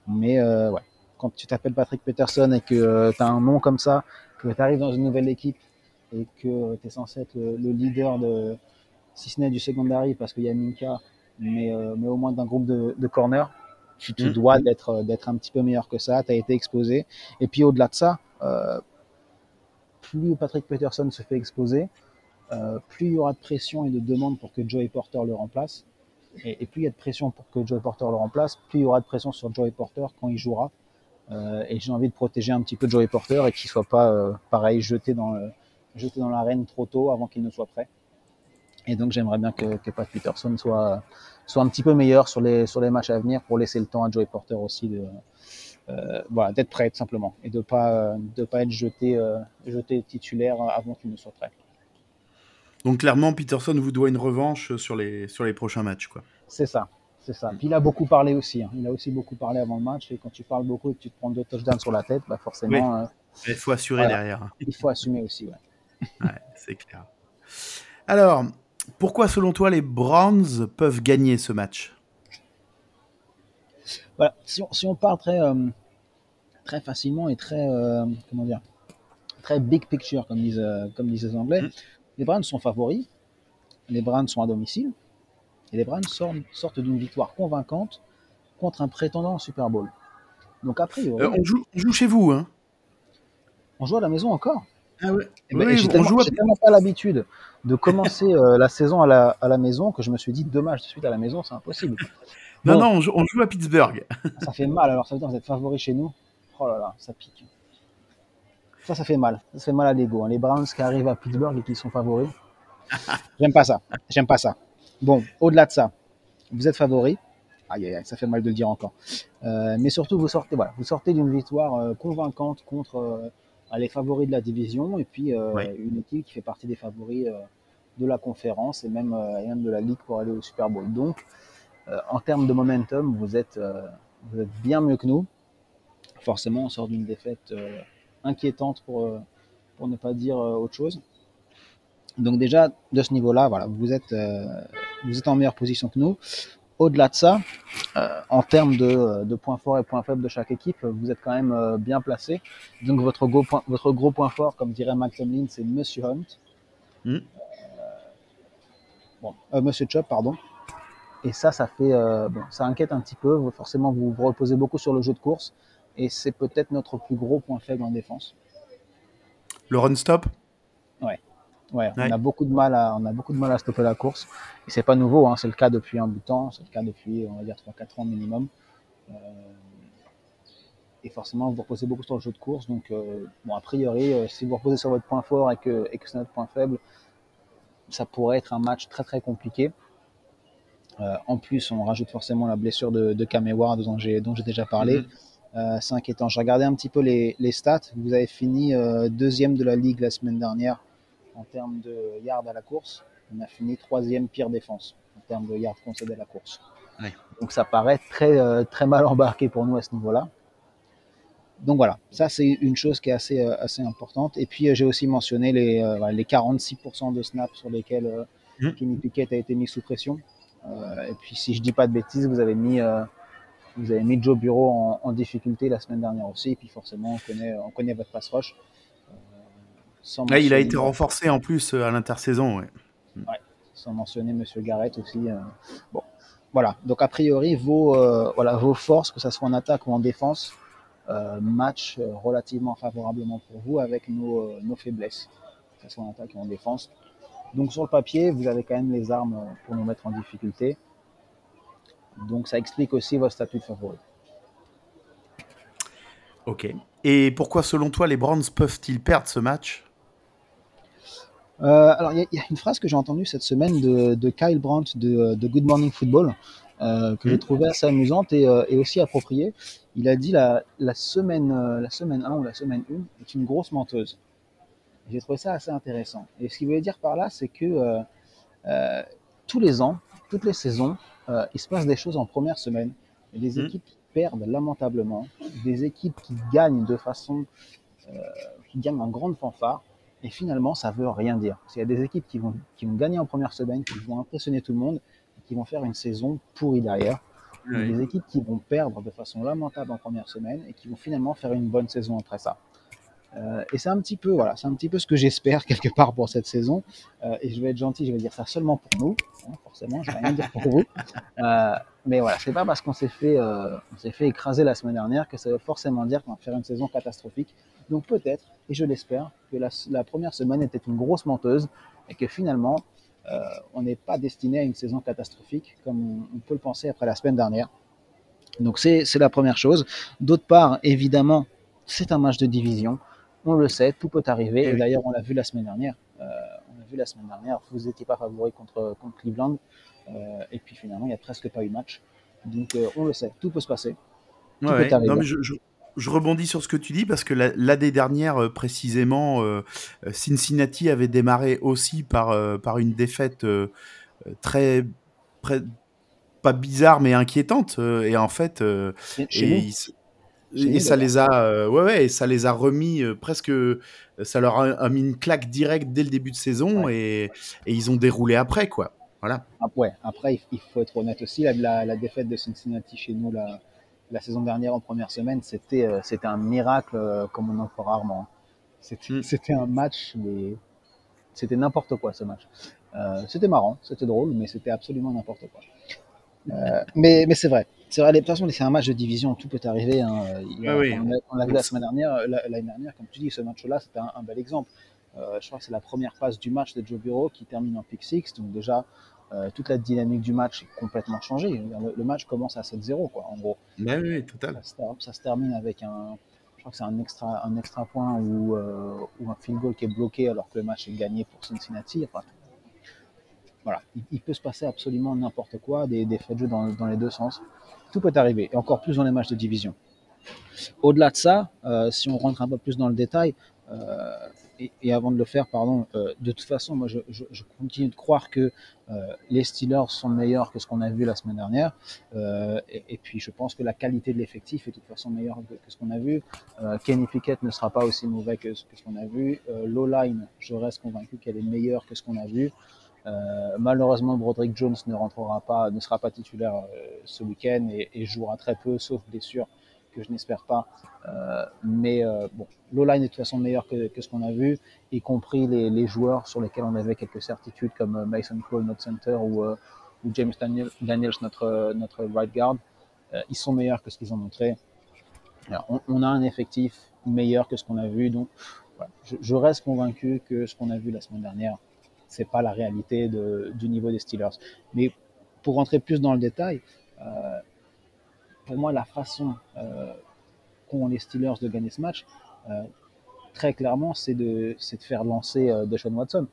Speaker 4: Mais euh, ouais, quand tu t'appelles Patrick Peterson et que euh, tu as un nom comme ça, que tu arrives dans une nouvelle équipe et que tu es censé être le, leader de, si ce n'est du secondary parce qu'il y a Minka, mais, mais au moins d'un groupe de, de corners, tu te mmh. dois d'être d'être un petit peu meilleur que ça, tu as été exposé. Et puis au-delà de ça, euh, plus Patrick Peterson se fait exposer, euh, plus il y aura de pression et de demande pour que Joey Porter le remplace. Et, plus il y a de pression pour que Joey Porter le remplace, plus il y aura de pression sur Joey Porter quand il jouera. Euh, et j'ai envie de protéger un petit peu Joey Porter et qu'il soit pas pareil jeté dans jeté dans l'arène trop tôt avant qu'il ne soit prêt. Et donc j'aimerais bien que, que, Pat Peterson soit, soit un petit peu meilleur sur les, sur les matchs à venir pour laisser le temps à Joey Porter aussi de, euh, voilà, d'être prêt tout simplement et de pas de pas être jeté, euh, jeté titulaire avant qu'il ne soit prêt.
Speaker 3: Donc clairement, Peterson vous doit une revanche sur les, sur les prochains matchs. quoi.
Speaker 4: C'est ça. C'est ça. Puis il a beaucoup parlé aussi. Hein. Il a aussi beaucoup parlé avant le match. Et quand tu parles beaucoup et que tu te prends deux touchdowns sur la tête, bah forcément. Euh,
Speaker 3: il faut assurer derrière.
Speaker 4: Il faut assumer aussi, ouais.
Speaker 3: ouais c'est clair. Alors, pourquoi selon toi les Browns peuvent gagner ce match?
Speaker 4: Voilà. si, on, si on part très, euh, très facilement et très, euh, comment dire, très big picture, comme disent, comme disent les Anglais, mm. les Browns sont favoris. Les Browns sont à domicile. Et les Browns sortent, d'une victoire convaincante contre un prétendant au Super Bowl. Donc après,
Speaker 3: euh, on, joue, chez vous, hein
Speaker 4: On joue à la maison encore.
Speaker 3: Ah ouais.
Speaker 4: Eh ben, j'ai tellement, pas l'habitude de commencer euh, la saison à la, à la, maison que je me suis dit matchs de suite à la maison, c'est impossible.
Speaker 3: non, non, on joue, à Pittsburgh.
Speaker 4: ça fait mal, alors ça veut dire que vous êtes favori chez nous. Oh là là, ça pique. Ça, ça fait mal. Ça fait mal à l'ego. Hein. Les Browns qui arrivent à Pittsburgh et qui sont favoris. J'aime pas ça. J'aime pas ça. Bon, au-delà de ça, vous êtes favori. Aïe, aïe, aïe, ça fait mal de le dire encore. Euh, mais surtout, vous sortez, voilà, vous sortez d'une victoire euh, convaincante contre euh, les favoris de la division et puis une équipe qui fait partie des favoris de la conférence et même, et même de la ligue pour aller au Super Bowl. Donc, en termes de momentum, vous êtes, vous êtes bien mieux que nous. Forcément, on sort d'une défaite inquiétante pour, pour ne pas dire autre chose. Donc déjà, de ce niveau-là, voilà, vous êtes, vous êtes en meilleure position que nous. Au-delà de ça, euh, en termes de, euh, de, points forts et points faibles de chaque équipe, vous êtes quand même bien placé. Donc votre gros, point, votre gros point fort, comme dirait Max Tomlin, c'est Monsieur Hunt. Mm. bon, Monsieur Chop, pardon. Et ça, ça fait, bon, ça inquiète un petit peu. Forcément, vous vous reposez beaucoup sur le jeu de course, et c'est peut-être notre plus gros point faible en défense.
Speaker 3: Le run stop?
Speaker 4: Ouais. Ouais, on a beaucoup de mal à, on a beaucoup de mal à stopper la course. Et c'est pas nouveau, hein, c'est le cas depuis un bout de temps, c'est le cas depuis, on va dire, 3-4 ans minimum. Euh, et forcément, vous reposez beaucoup sur le jeu de course. Donc, euh, bon, a priori, euh, si vous reposez sur votre point fort et que, et que c'est notre point faible, ça pourrait être un match très très compliqué. en plus, on rajoute forcément la blessure de, de Cam dont j'ai déjà parlé. Mm-hmm. c'est inquiétant. J'ai regardé un petit peu les, les stats. Vous avez fini deuxième de la ligue la semaine dernière en termes de yards à la course, on a fini troisième pire défense en termes de yards concédés à la course. Donc ça paraît très, euh, très mal embarqué pour nous à ce niveau-là. Donc voilà, ça c'est une chose qui est assez, euh, assez importante. Et puis euh, j'ai aussi mentionné les, les 46% de snaps sur lesquels mmh. Kenny Pickett a été mis sous pression. et puis si je dis pas de bêtises, vous avez mis, vous avez mis Joe Bureau en, en, difficulté la semaine dernière aussi. Et puis forcément, on connaît, on connaît votre pass rush
Speaker 3: il a été renforcé en plus euh, à l'intersaison. Ouais.
Speaker 4: sans mentionner Monsieur Garrett aussi. Euh, bon, voilà. Donc a priori, vos, euh, voilà, vos forces, que ce soit en attaque ou en défense, matchent relativement favorablement pour vous avec nos, nos, faiblesses, que ce soit en attaque ou en défense. Donc sur le papier, vous avez quand même les armes pour nous mettre en difficulté. Donc ça explique aussi votre statut de favori.
Speaker 3: Ok. Et pourquoi, selon toi, les Browns peuvent-ils perdre ce match?
Speaker 4: Euh, alors, il y, a une phrase que j'ai entendue cette semaine de, Kyle Brandt de, Good Morning Football, euh, que j'ai mm. trouvé assez amusante euh, et, aussi appropriée. Il a dit la, la semaine, la semaine 1 ou la semaine 1 est une grosse menteuse. J'ai trouvé ça assez intéressant. Et ce qu'il voulait dire par là, c'est que tous les ans, toutes les saisons, il se passe des choses en première semaine. Et des mm. équipes qui perdent lamentablement, des équipes qui gagnent de façon, qui gagnent en grande fanfare, et finalement, ça veut rien dire. Il y a des équipes qui vont, qui vont gagner en première semaine, qui vont impressionner tout le monde, et qui vont faire une saison pourrie derrière. Il y a des équipes qui vont perdre de façon lamentable en première semaine et qui vont finalement faire une bonne saison après ça. Euh, et c'est un petit peu, voilà, c'est un petit peu ce que j'espère quelque part pour cette saison. Euh, et je vais être gentil, je vais dire ça seulement pour nous, hein, forcément, je vais rien dire pour vous. Euh, mais voilà, c'est pas parce qu'on s'est fait, on s'est fait écraser la semaine dernière que ça veut forcément dire qu'on va faire une saison catastrophique. Donc peut-être, et je l'espère, que la, première semaine était une grosse menteuse et que finalement, euh, on n'est pas destiné à une saison catastrophique comme on, peut le penser après la semaine dernière. Donc c'est la première chose. D'autre part, évidemment, c'est un match de division. On le sait, tout peut arriver. Et, d'ailleurs, on l'a vu la semaine dernière. Euh, on a vu vu la semaine dernière, vous n'étiez pas favori contre, contre Cleveland. Et puis finalement, il n'y a presque pas eu match. Donc on le sait, tout peut se passer.
Speaker 3: je, rebondis sur ce que tu dis parce que l'année dernière, précisément, Cincinnati avait démarré aussi par, par une défaite très, pas bizarre mais inquiétante. et en fait, et, et ça les a, euh, ouais, ouais, ça les a remis euh, presque, euh, ça leur a, mis une claque directe dès le début de saison et, et, ils ont déroulé après, quoi. Voilà.
Speaker 4: Ah, ouais, après, il faut être honnête aussi, la, la, défaite de Cincinnati chez nous la, la saison dernière en première semaine, c'était c'était un miracle comme on en fait rarement. Hmm. C'était un match, mais c'était n'importe quoi ce match. c'était marrant, c'était drôle, mais c'était absolument n'importe quoi. mais mais c'est vrai. C'est vrai, de toute façon, c'est un match de division, tout peut arriver. Hein. on l'a vu la semaine dernière, l'année dernière, comme tu dis, ce match-là, c'était un, bel exemple. Euh, je crois que c'est la première passe du match de Joe Bureau qui termine en pick six, donc déjà, euh, toute la dynamique du match est complètement changée. Le, match commence à 7-0, quoi, en gros.
Speaker 3: Ben oui, total.
Speaker 4: Ça, se termine avec un, je crois que c'est un extra, un extra point ou, euh, un field goal qui est bloqué alors que le match est gagné pour Cincinnati. Enfin, voilà, il, peut se passer absolument n'importe quoi, des, des faits de jeu dans, dans, les deux sens. Tout peut arriver, et encore plus dans les matchs de division. Au-delà de ça, euh, si on rentre un peu plus dans le détail, euh, et, avant de le faire, pardon, euh, de toute façon, moi je, continue de croire que euh, les Steelers sont meilleurs que ce qu'on a vu la semaine dernière. Euh, et, puis je pense que la qualité de l'effectif est de toute façon meilleure que, ce qu'on a vu. Kenny Pickett ne sera pas aussi mauvais que, ce qu'on a vu. Low-line, je reste convaincu qu'elle est meilleure que ce qu'on a vu. Malheureusement, Broderick Jones ne rentrera pas, ne sera pas titulaire ce week-end et, et, jouera très peu, sauf blessure que je n'espère pas. Euh, mais euh, bon, l'O-line est de toute façon meilleur que, ce qu'on a vu, y compris les, joueurs sur lesquels on avait quelques certitudes, comme euh, Mason Cole, notre center, ou, euh, James Daniel, Daniels, notre, notre right guard. ils sont meilleurs que ce qu'ils ont montré. On, a un effectif meilleur que ce qu'on a vu, donc je, reste convaincu que ce qu'on a vu la semaine dernière, c'est pas la réalité du niveau des Steelers. Mais pour rentrer plus dans le détail, euh, pour moi, la façon euh, qu'ont les Steelers de gagner ce match, euh, très clairement, c'est de, de, faire lancer euh, Deshaun Watson.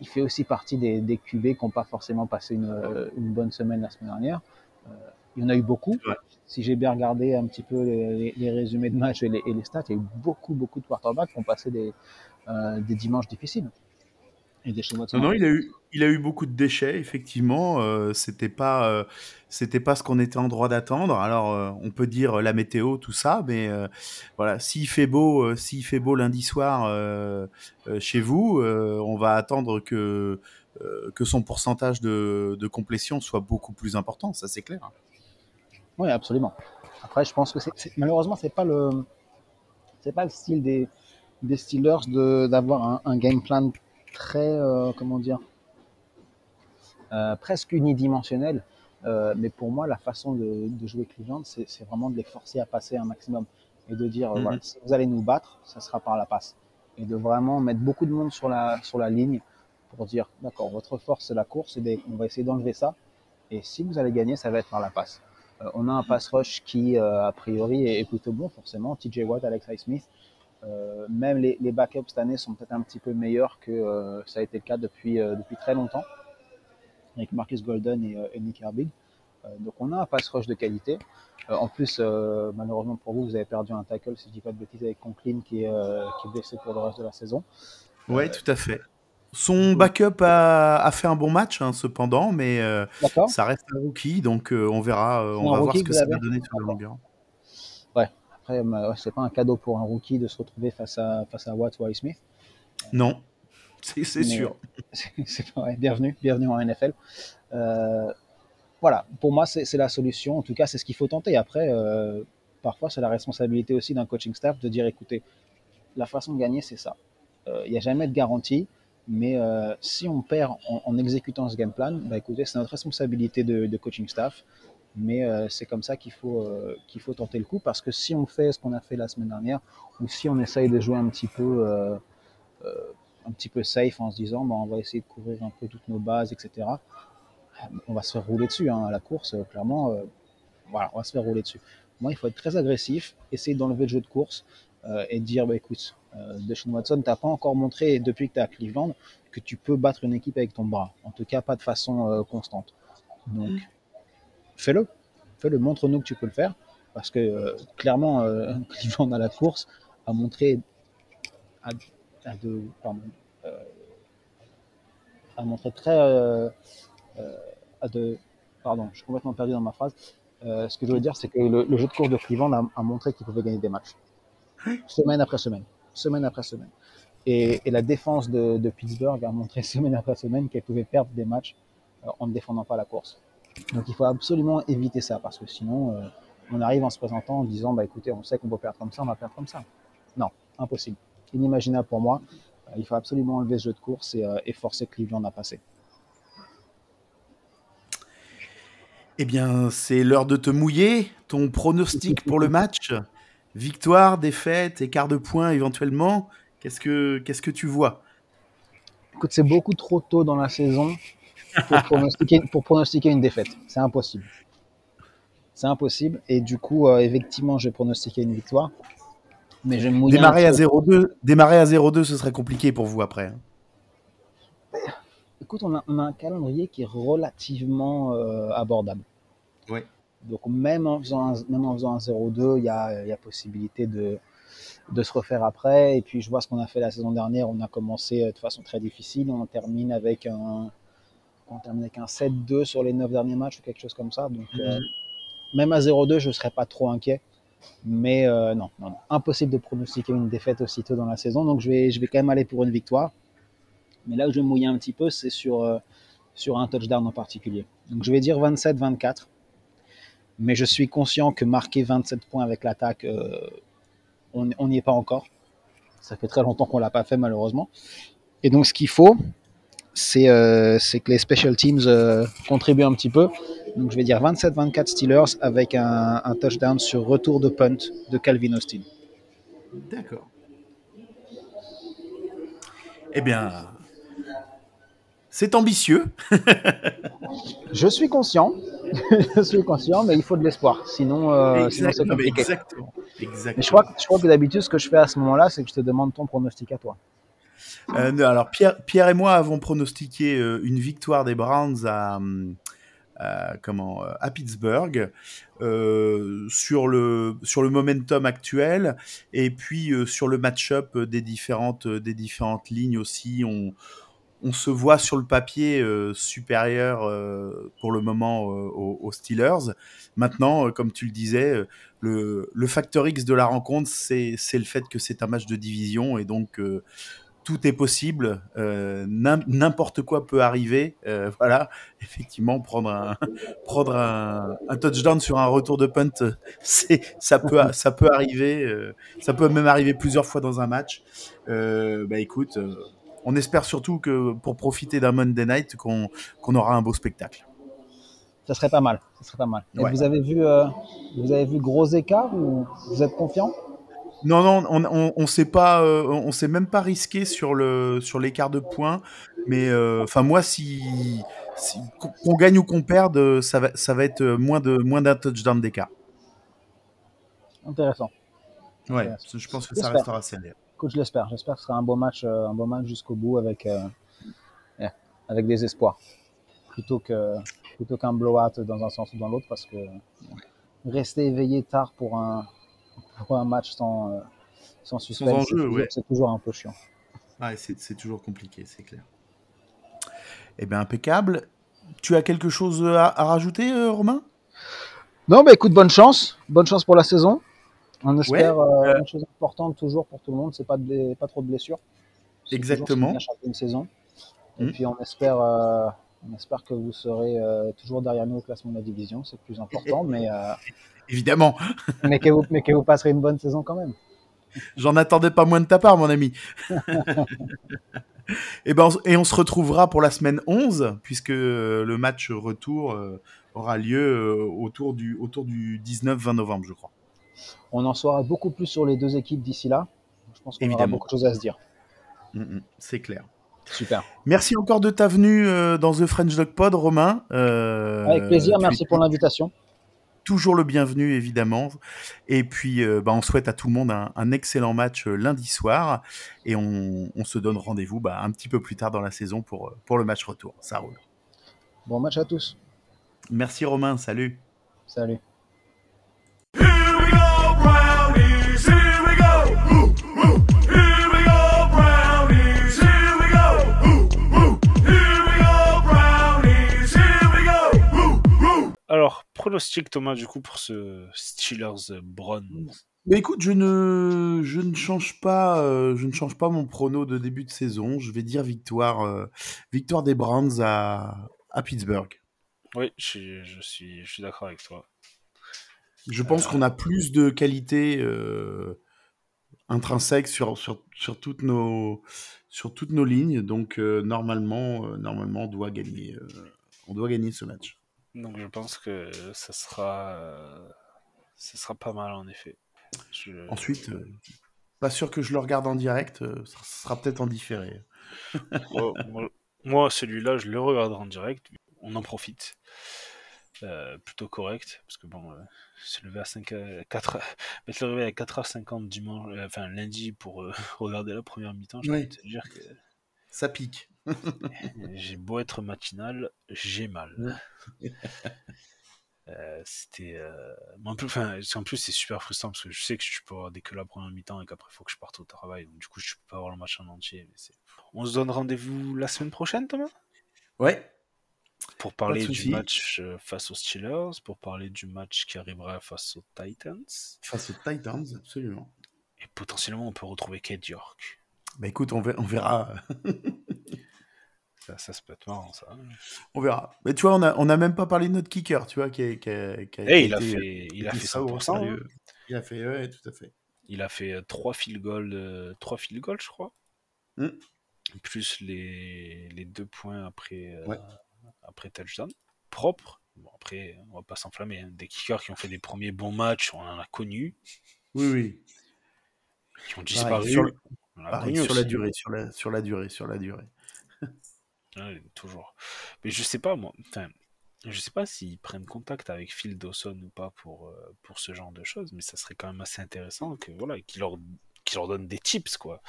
Speaker 4: Il fait aussi partie des, des QB qui n'ont pas forcément passé une, une, bonne semaine la semaine dernière. Il y en a eu beaucoup. Ouais. Si j'ai bien regardé un petit peu les, les, les résumés de match et les, et les, stats, il y a eu beaucoup, beaucoup de quarterbacks qui ont passé des, des dimanches difficiles.
Speaker 3: Et des non, non, il a eu, il a eu beaucoup de déchets, effectivement. Euh, c'était pas, euh, c'était pas ce qu'on était en droit d'attendre. Alors, euh, on peut dire la météo, tout ça, mais euh, voilà, s'il fait beau, euh, s'il fait beau lundi soir euh, chez vous, on va attendre que que son pourcentage de, de, complétion soit beaucoup plus important. Ça, c'est clair.
Speaker 4: Oui, absolument. Après, je pense que c'est, malheureusement, c'est pas le, c'est pas le style des des Steelers de d'avoir un, un, game plan très euh, comment dire euh, presque unidimensionnel euh, mais pour moi la façon de, de jouer Cleveland c'est vraiment de les forcer à passer un maximum et de dire mm -hmm. voilà, si vous allez nous battre ça sera par la passe. Et de vraiment mettre beaucoup de monde sur la sur la ligne pour dire d'accord votre force c'est la course et on va essayer d'enlever ça. Et si vous allez gagner ça va être par la passe. On a un pass rush qui a priori est, plutôt bon forcément. TJ Watt Alex euh, même les, les, backups cette année sont peut-être un petit peu meilleurs que euh, ça a été le cas depuis, euh, depuis très longtemps, avec Marcus Golden et, et Nick Herbig. donc on a un pass rush de qualité. en plus, malheureusement pour vous, vous avez perdu un tackle, si je dis pas de bêtises, avec Conklin qui est, qui est blessé pour le reste de la saison.
Speaker 3: Oui, tout à fait. Son backup a, a, fait un bon match, hein, cependant, mais euh, ça reste un rookie, donc euh, on verra, euh, on va voir ce que ça va donner sur la longueur.
Speaker 4: Ouais, c'est pas un cadeau pour un rookie de se retrouver face à, face à Watt ou à Smith.
Speaker 3: Non, c'est sûr.
Speaker 4: C'est bienvenue, bienvenue en NFL. Euh, voilà, pour moi, c'est la solution. En tout cas, c'est ce qu'il faut tenter. Après, euh, parfois, c'est la responsabilité aussi d'un coaching staff de dire écoutez, la façon de gagner, c'est ça. Euh, il n'y a jamais de garantie, mais euh, si on perd en, en, exécutant ce game plan, bah, écoutez, c'est notre responsabilité de, de coaching staff mais euh, c'est comme ça qu'il faut, euh, qu'il faut tenter le coup parce que si on fait ce qu'on a fait la semaine dernière ou si on essaye de jouer un petit peu, euh, un petit peu safe en se disant bah, on va essayer de couvrir un peu toutes nos bases, etc., on va se faire rouler dessus hein, à la course, clairement. voilà, on va se faire rouler dessus. Moi, il faut être très agressif, essayer d'enlever le jeu de course. et dire bah, écoute, Deshaun Watson, t'as pas encore montré depuis que tu es à Cleveland que tu peux battre une équipe avec ton bras. En tout cas, pas de façon constante. Donc, fais-le. Fais-le, montre-nous que tu peux le faire. Parce que clairement, Cleveland à la course a montré à, de, pardon, montré très à de, pardon, je suis complètement perdu dans ma phrase. Euh, ce que je veux dire, c'est que le, jeu de course de Cleveland a, montré qu'il pouvait gagner des matchs. Semaine après semaine. Semaine après semaine. Et, la défense de, Pittsburgh a montré semaine après semaine qu'elle pouvait perdre des matchs euh, en ne défendant pas la course. Donc il faut absolument éviter ça parce que sinon euh, on arrive en se présentant en disant bah écoutez on sait qu'on peut perdre comme ça, on va perdre comme ça. Non, impossible. Inimaginable pour moi. il faut absolument enlever ce jeu de course et, et forcer Cleveland à passer.
Speaker 3: Eh bien, c'est l'heure de te mouiller. Ton pronostic pour le match Victoire, défaite, écart de points éventuellement Qu'est-ce que, qu'est-ce que tu vois?
Speaker 4: Écoute, c'est beaucoup trop tôt dans la saison pour pronostiquer, pour pronostiquer une défaite. C'est impossible. C'est impossible. Et du coup, euh, effectivement, je vais pronostiquer une victoire.
Speaker 3: Mais je vais démarrer à 0-2, démarrer à 0-2, ce serait compliqué pour vous après.
Speaker 4: Hein. Écoute, on a, un calendrier qui est relativement euh, abordable.
Speaker 3: Oui.
Speaker 4: Donc même en faisant un, même en faisant un 0-2, il y a, y a, possibilité de, de se refaire après. Et puis je vois ce qu'on a fait la saison dernière. On a commencé euh, de façon très difficile. On termine avec un, on termine avec un 7-2 sur les 9 derniers matchs ou quelque chose comme ça. Donc euh, mhm. même à 0-2, je ne serais pas trop inquiet. Mais non, non, non, impossible de pronostiquer une défaite aussitôt dans la saison. Donc je vais, je vais quand même aller pour une victoire. Mais là où je vais mouiller un petit peu, c'est sur, euh, sur un touchdown en particulier. Donc je vais dire 27-24. Mais je suis conscient que marquer 27 points avec l'attaque, euh, on n'y est pas encore. Ça fait très longtemps qu'on ne l'a pas fait malheureusement. Et donc ce qu'il faut, c'est euh, que les special teams contribuent un petit peu. Donc je vais dire 27-24 Steelers avec un, un, touchdown sur retour de punt de Calvin Austin.
Speaker 3: D'accord. Eh bien, c'est ambitieux.
Speaker 4: je suis conscient. je suis conscient, mais il faut de l'espoir. Sinon, euh, c'est compliqué.
Speaker 3: Exactement.
Speaker 4: Mais je crois, je crois que d'habitude, ce que je fais à ce moment-là, c'est que je te demande ton pronostic à toi.
Speaker 3: Euh, alors, Pierre, Pierre et moi avons pronostiqué euh, une victoire des Browns à, comment, à Pittsburgh sur, le, sur le momentum actuel et puis sur le match-up des différentes, des différentes lignes aussi. On, on se voit sur le papier euh, supérieur euh, pour le moment euh, aux, Steelers. Maintenant, comme tu le disais, le, le, facteur X de la rencontre, c'est le fait que c'est un match de division et donc tout est possible, n'importe quoi peut arriver. voilà, effectivement, prendre un, prendre un, un, touchdown sur un retour de punt, c'est ça peut, ça peut arriver, ça peut même arriver plusieurs fois dans un match. bah écoute on espère surtout que pour profiter d'un Monday Night, qu'on aura un beau spectacle.
Speaker 4: Ça serait pas mal. Ça serait pas mal. Vous avez vu, euh, vous avez vu gros écart ou vous êtes confiant?
Speaker 3: Non, non, on, on, s'est pas, euh, on s'est même pas risqué sur le sur l'écart de points. Mais euh, enfin moi, si, qu'on gagne ou qu'on perde, ça va, ça va être moins de moins d'un touchdown d'écart.
Speaker 4: Intéressant.
Speaker 3: Ouais, je pense que ça restera serré.
Speaker 4: Écoute, je l'espère. J'espère que ce sera un beau match, euh, un beau match jusqu'au bout avec, euh, avec des espoirs. Plutôt que plutôt qu'un blowout dans un sens ou dans l'autre, parce que rester éveillé tard pour un, un match sans, euh, sans suspense, c'est toujours, un peu chiant.
Speaker 3: Ouais, c'est toujours compliqué, c'est clair. Eh bien, impeccable. Tu as quelque chose à, rajouter, Romain?
Speaker 4: Non, bah écoute, bonne chance. Bonne chance pour la saison. On espère euh, euh, une chose importante toujours pour tout le monde, c'est pas de, pas trop de blessures.
Speaker 3: Exactement.
Speaker 4: Une saison. Et hmm. puis on espère, euh, on espère que vous serez toujours derrière nous au classement de la division, c'est le plus important. mais
Speaker 3: évidemment.
Speaker 4: mais que vous, mais que vous passerez une bonne saison quand même.
Speaker 3: J'en attendais pas moins de ta part, mon ami. et, ben, et on se retrouvera pour la semaine 11, puisque le match retour aura lieu autour du, autour du 19-20 novembre, je crois.
Speaker 4: On en saura beaucoup plus sur les deux équipes d'ici là. Je pense qu'on aura beaucoup de choses à se dire.
Speaker 3: Mm, mm, c'est clair.
Speaker 4: Super.
Speaker 3: Merci encore de ta venue euh, dans The French Dog Pod, Romain.
Speaker 4: Euh, Avec plaisir, merci pour l'invitation.
Speaker 3: toujours le bienvenu évidemment. Et puis, bah, on souhaite à tout le monde un, excellent match lundi soir. Et on, se donne rendez-vous bah, un petit peu plus tard dans la saison pour, pour le match retour. Ça roule.
Speaker 4: Bon match à tous.
Speaker 3: Merci Romain, salut.
Speaker 4: Salut.
Speaker 2: Pronostic Thomas du coup pour ce Steelers Browns?
Speaker 3: Mais écoute, je ne, je ne change pas, euh, je ne change pas mon prono de début de saison. Je vais dire victoire, euh, victoire des Browns à, à Pittsburgh.
Speaker 2: Oui, je, suis, je suis d'accord avec toi.
Speaker 3: Je pense euh, qu'on a plus de qualité intrinsèque sur, sur, sur, toutes nos, sur toutes nos lignes. Donc, normalement, normalement, on doit gagner, on doit gagner ce match.
Speaker 2: Donc je pense que ça sera, ça sera pas mal en effet.
Speaker 3: Ensuite, euh, pas sûr que je le regarde en direct, euh, ça sera peut-être en différé.
Speaker 2: moi, celui-là, je le regarderai en direct. On en profite. Euh, plutôt correct parce que bon se lever à 5 4 mettre le réveil à 4h50 dimanche enfin lundi pour regarder la première mi-temps je peux te dire que
Speaker 3: ça pique.
Speaker 2: J'ai beau être matinal, j'ai mal. Euh, c'était euh, en plus en plus c'est super frustrant parce que je sais que je peux avoir des que la première mi-temps et qu'après il faut que je parte au travail. Donc du coup je peux pas avoir le match en entier on se donne rendez-vous la semaine prochaine Thomas?
Speaker 3: Ouais.
Speaker 2: Pour parler du match euh, face aux Steelers pour parler du match qui arrivera face aux Titans.
Speaker 3: Face aux Titans absolument.
Speaker 2: Et potentiellement on peut retrouver Kate York
Speaker 3: bah écoute on verra
Speaker 2: Ça, ça, peut être marrant, ça.
Speaker 3: On verra. Mais tu vois, on n'a on a même pas parlé de notre kicker, tu vois, qui a, qui a,
Speaker 2: qui a il, a fait, il a fait 100%. Hein.
Speaker 3: Il a fait, ouais, tout à fait.
Speaker 2: Il a fait 3 field goals, euh, 3 field goals je crois. Mm. Plus les, les deux points après, euh, après touchdown. Propre. Bon, après, on va pas s'enflammer. Hein. Des kickers qui ont fait des premiers bons matchs, on en a connu.
Speaker 3: Oui, oui.
Speaker 2: Qui ont disparu.
Speaker 3: sur, sur la durée, sur la, sur la durée, sur la durée
Speaker 2: toujours. Mais je sais pas, moi. Enfin, je sais pas s'ils prennent contact avec Phil Dawson ou pas pour, euh, pour ce genre de choses, mais ça serait quand même assez intéressant que voilà, qu'il leur, qu leur donne des tips, quoi.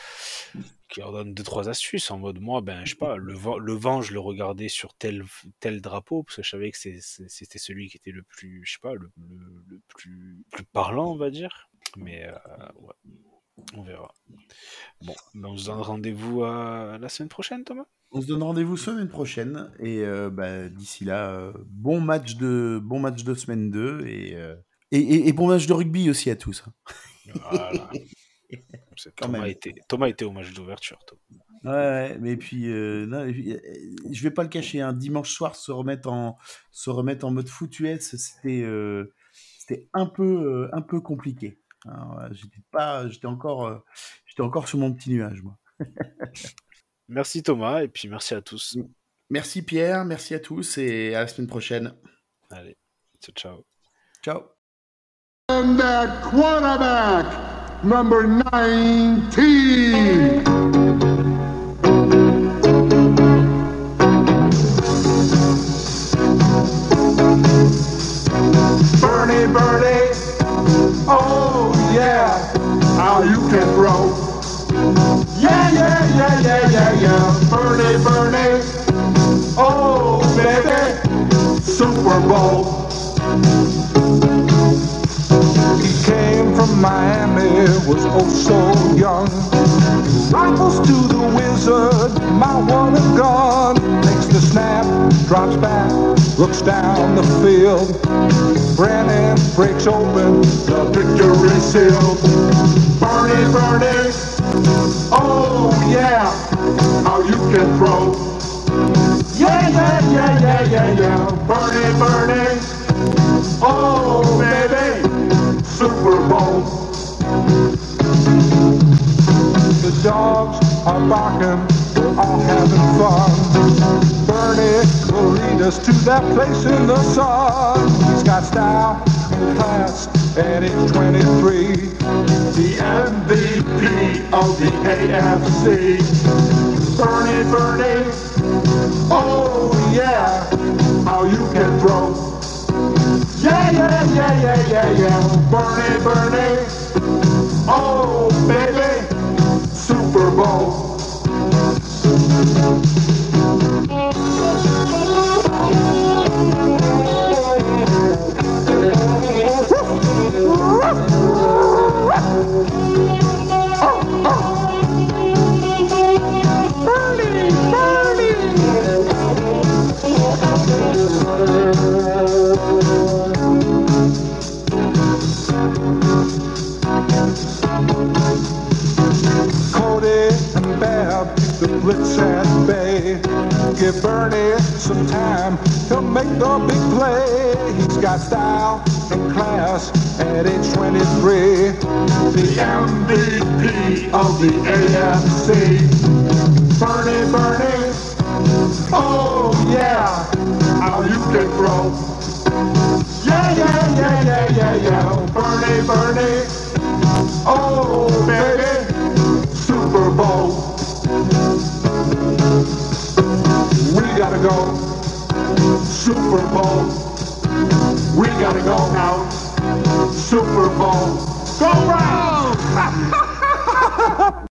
Speaker 2: Qu'il leur donne deux, trois astuces en mode moi, ben, je sais pas, le vent, le vent je le regardais sur tel, tel drapeau, parce que je savais que c'était celui qui était le plus, je sais pas, le, le, plus, plus parlant, on va dire. Mais euh, ouais, on verra. Bon, ben on se donne rendez-vous la semaine prochaine, Thomas?
Speaker 3: On se donne rendez-vous semaine prochaine. Et euh, bah, d'ici là, euh, bon, match de, bon match de semaine 2 euh, et, et, bon match de rugby aussi à tous.
Speaker 2: Voilà. Thomas, était, Thomas était au match d'ouverture.
Speaker 3: Ouais, mais puis, non, je vais pas le cacher, un dimanche soir se remettre en, se remettre en mode foot US, c'était, c'était un peu, un peu compliqué. J'étais pas, j'étais encore, j'étais encore sur mon petit nuage, moi.
Speaker 2: Merci Thomas et puis merci à tous.
Speaker 3: Merci Pierre, merci à tous et à la semaine prochaine.
Speaker 2: Allez, ciao ciao.
Speaker 3: Ciao.
Speaker 5: And that quarterback, number 19. Yeah, yeah. Oh, baby. Super Bowl. He came from Miami, was oh so young. Rifles to the wizard, my one and gone. Takes the snap, drops back, looks down the field. Brennan breaks open, the victory seal. Bernie, Bernie. Oh yeah, how you can throw. Yeah, yeah, yeah, yeah, yeah, yeah. Bernie, Bernie. Oh baby, Super Bowl. The dogs are barking, we're all having fun. Bernie will lead us to that place in the sun. He's got style and class, and he's 23 the MVP of the AFC. Bernie, Bernie, oh yeah, how you can throw. Yeah, yeah. yeah, yeah, yeah, yeah. Bernie, Bernie. Oh, baby. Super Bowl. Give Bernie some time, he'll make the big play. He's got style and class at age 23. The MVP of the AFC. Bernie, Bernie, oh yeah, how you can throw. Yeah, yeah, yeah, yeah, yeah, yeah. Bernie, Bernie, oh baby, Super Bowl. Gotta go. Super Bowl. We gotta go now. Super Bowl. Go Browns!